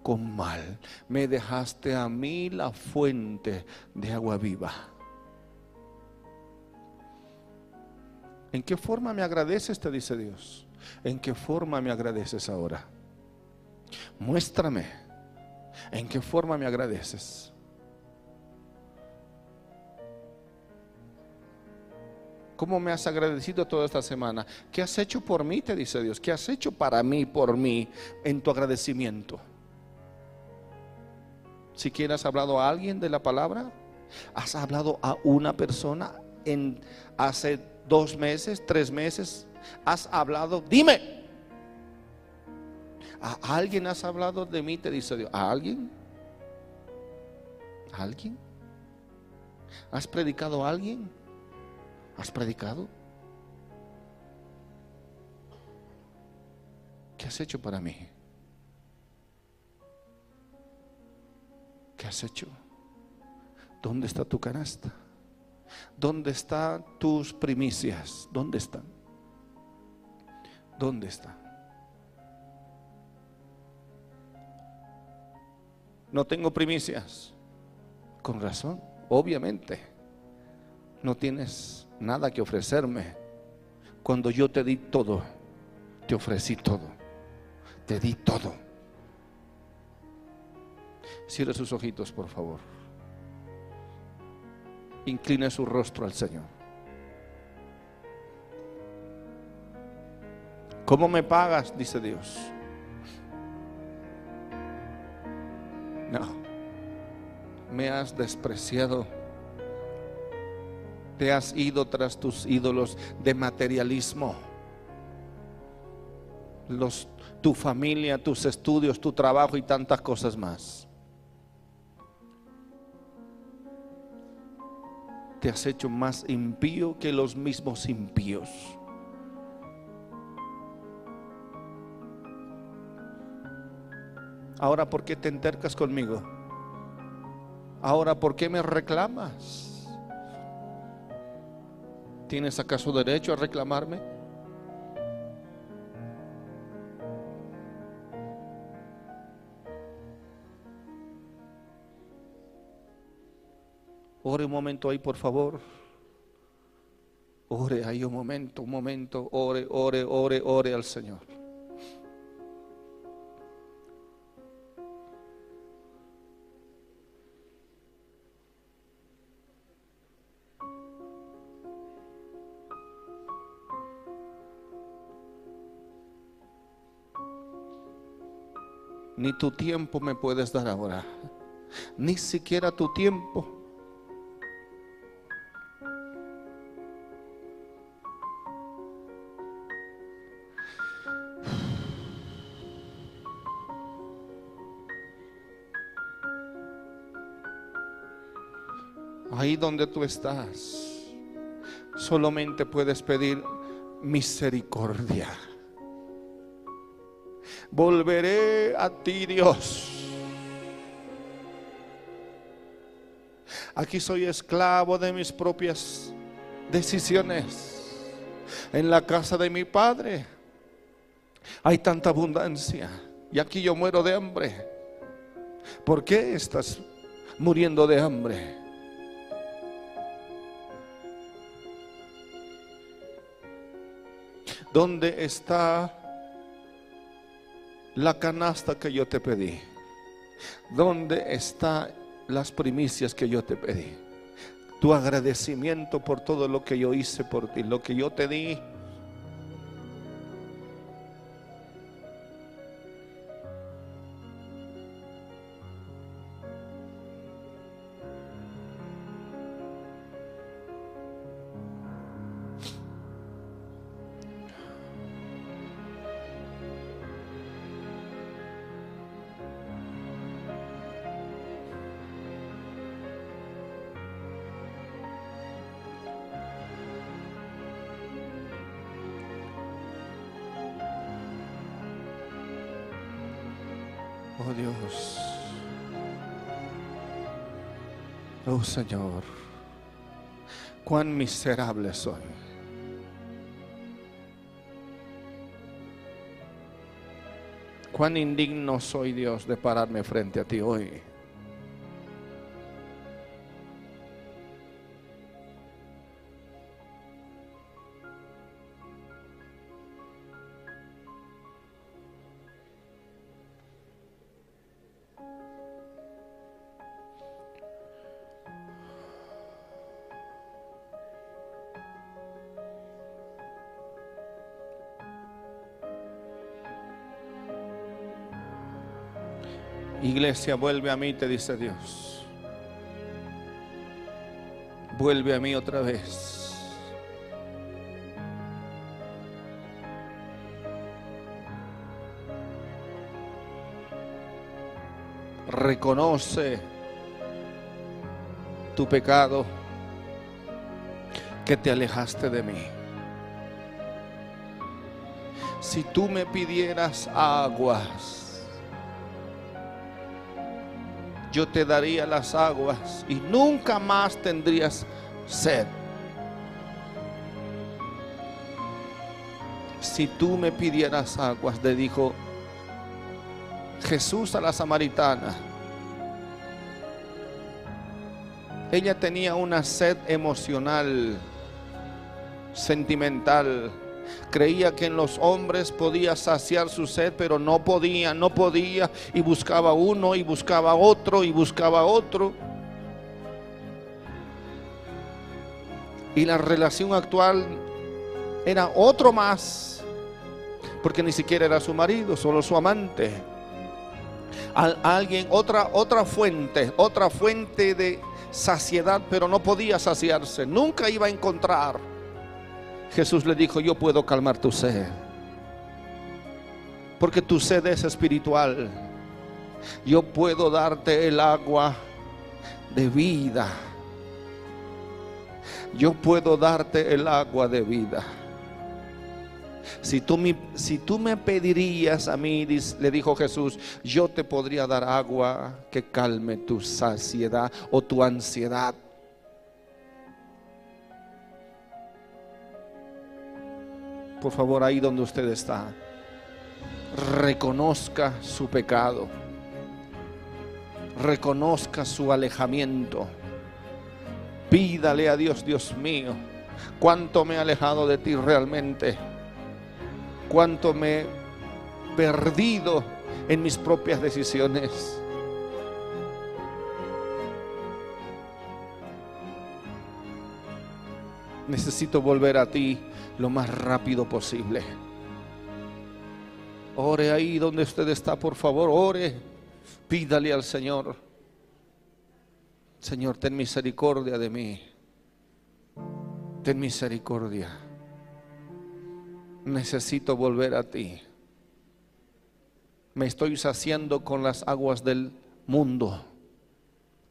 con mal. Me dejaste a mí la fuente de agua viva. ¿En qué forma me agradeces? Te dice Dios. ¿En qué forma me agradeces ahora? Muéstrame. ¿En qué forma me agradeces? ¿Cómo me has agradecido toda esta semana? ¿Qué has hecho por mí? Te dice Dios. ¿Qué has hecho para mí, por mí, en tu agradecimiento? Si quieres, has hablado a alguien de la palabra, has hablado a una persona en hace dos meses, tres meses, has hablado, dime. ¿A alguien has hablado de mí? Te dice Dios. ¿A alguien? ¿A alguien? ¿Has predicado a alguien? ¿Has predicado? ¿Qué has hecho para mí? ¿Qué has hecho? ¿Dónde está tu canasta? ¿Dónde están tus primicias? ¿Dónde están? ¿Dónde están? No tengo primicias. Con razón, obviamente. No tienes nada que ofrecerme. Cuando yo te di todo, te ofrecí todo. Te di todo. Cierre sus ojitos, por favor. Incline su rostro al Señor. ¿Cómo me pagas? Dice Dios. No. Me has despreciado. Te has ido tras tus ídolos de materialismo. Tu familia, tus estudios, tu trabajo y tantas cosas más. te has hecho más impío que los mismos impíos. Ahora, ¿por qué te entercas conmigo? Ahora, ¿por qué me reclamas? ¿Tienes acaso derecho a reclamarme? Ore un momento ahí, por favor. Ore ahí un momento, un momento. Ore, ore, ore, ore al Señor. Ni tu tiempo me puedes dar ahora. Ni siquiera tu tiempo. Ahí donde tú estás, solamente puedes pedir misericordia. Volveré a ti, Dios. Aquí soy esclavo de mis propias decisiones. En la casa de mi padre hay tanta abundancia y aquí yo muero de hambre. ¿Por qué estás muriendo de hambre? ¿Dónde está la canasta que yo te pedí? ¿Dónde están las primicias que yo te pedí? Tu agradecimiento por todo lo que yo hice por ti, lo que yo te di. Oh Señor. Cuán miserable soy. Cuán indigno soy Dios de pararme frente a ti hoy. Vuelve a mí, te dice Dios. Vuelve a mí otra vez. Reconoce tu pecado, que te alejaste de mí. Si tú me pidieras aguas, yo te daría las aguas y nunca más tendrías sed. Si tú me pidieras aguas, le dijo Jesús a la samaritana. Ella tenía una sed emocional, sentimental. Creía que en los hombres podía saciar su sed, pero no podía, no podía. Y buscaba uno, y buscaba otro, y buscaba otro. Y la relación actual era otro más, porque ni siquiera era su marido, solo su amante. Alguien, otra, otra fuente, otra fuente de saciedad, pero no podía saciarse, nunca iba a encontrar. Jesús le dijo, yo puedo calmar tu sed, porque tu sed es espiritual. Yo puedo darte el agua de vida. Yo puedo darte el agua de vida. Si tú, me, si tú me pedirías a mí, le dijo Jesús, yo te podría dar agua que calme tu saciedad o tu ansiedad. Por favor, ahí donde usted está, reconozca su pecado, reconozca su alejamiento. Pídale a Dios, Dios mío, cuánto me he alejado de ti realmente cuánto me he perdido en mis propias decisiones. Necesito volver a ti lo más rápido posible. Ore ahí donde usted está, por favor, ore. Pídale al Señor. Señor, ten misericordia de mí. Ten misericordia necesito volver a ti. Me estoy saciando con las aguas del mundo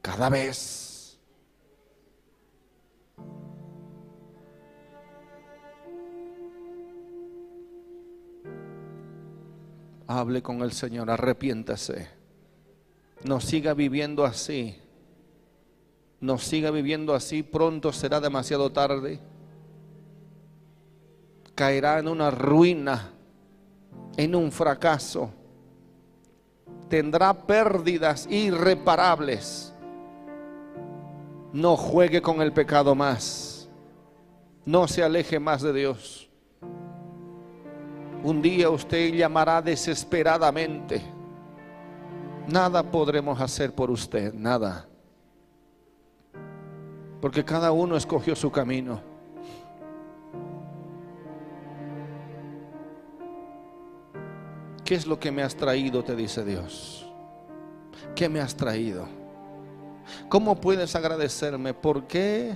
cada vez. Hable con el Señor, arrepiéntase. No siga viviendo así. No siga viviendo así, pronto será demasiado tarde. Caerá en una ruina, en un fracaso. Tendrá pérdidas irreparables. No juegue con el pecado más. No se aleje más de Dios. Un día usted llamará desesperadamente. Nada podremos hacer por usted, nada. Porque cada uno escogió su camino. ¿Qué es lo que me has traído? Te dice Dios. ¿Qué me has traído? ¿Cómo puedes agradecerme? ¿Por qué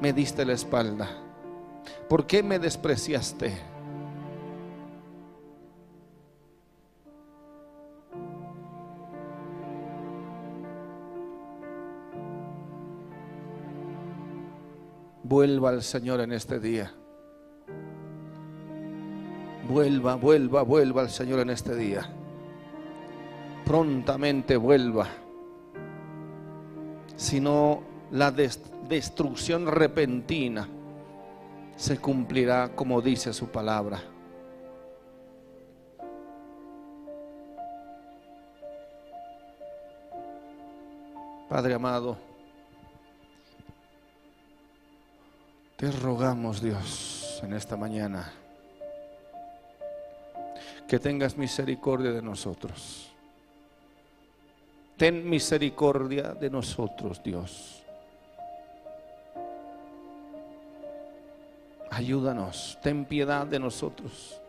me diste la espalda? ¿Por qué me despreciaste? Vuelva al Señor en este día. Vuelva, vuelva, vuelva al Señor en este día. Prontamente vuelva. Si no, la destrucción repentina se cumplirá como dice su palabra. Padre amado, te rogamos Dios en esta mañana que tengas misericordia de nosotros. Ten misericordia de nosotros, Dios. Ayúdanos, ten piedad de nosotros.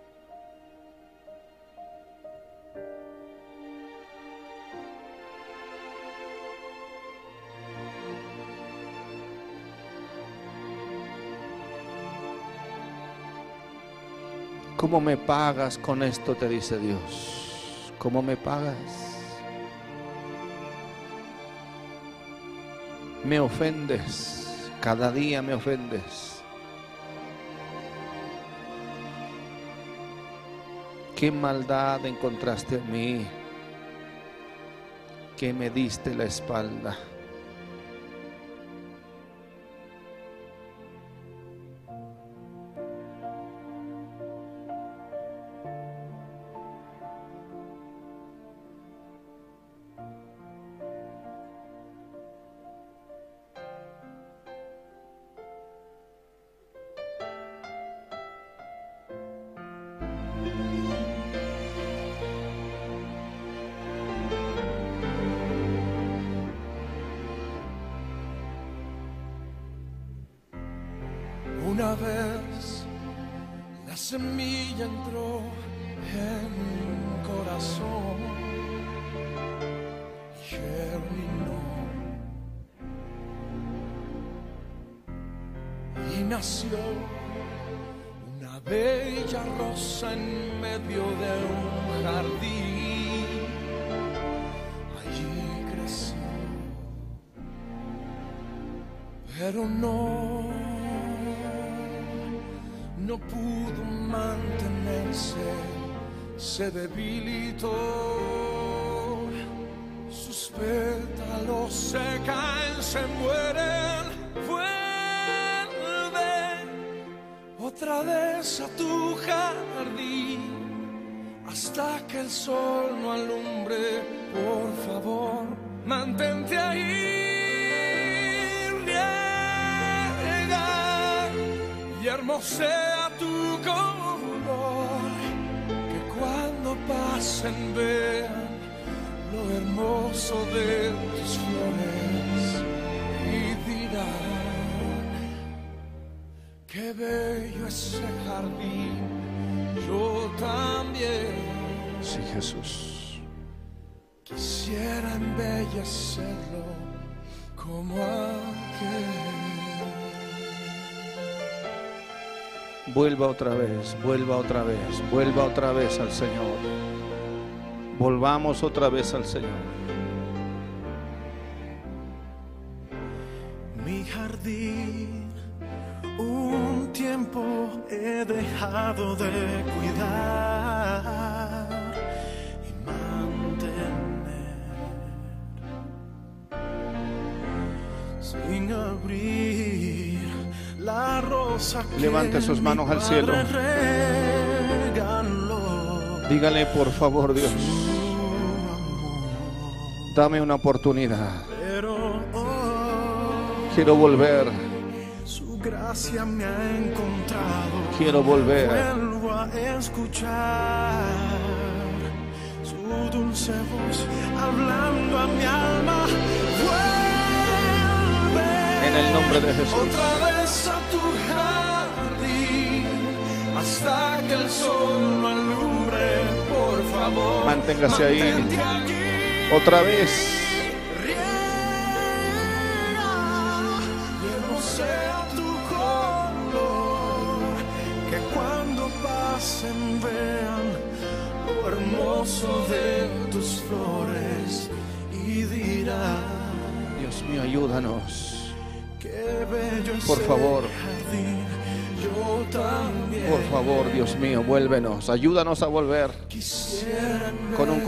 ¿Cómo me pagas con esto? Te dice Dios. ¿Cómo me pagas? Me ofendes. Cada día me ofendes. ¿Qué maldad encontraste en mí? Que me diste la espalda. Vuelva otra vez, vuelva otra vez, vuelva otra vez al Señor. Volvamos otra vez al Señor. Mi jardín, un tiempo he dejado de cuidar y mantener sin abrir Levante sus manos al cielo. Dígale, por favor, Dios, dame una oportunidad. Pero Quiero volver, su gracia me ha encontrado. quiero volver. Vuelvo a escuchar su dulce voz hablando a mi alma. Vuelve En el nombre de Jesús. Hasta que el sol lo alumbre. Por favor, Manténgase ahí. aquí. Otra vez. Riega, sea tu color, que cuando pasen vean lo hermoso de tus flores y dirán Dios mío, ayúdanos. qué bello Por favor. jardín. Por favor, Dios mío, vuélvenos. Ayúdanos a volver con un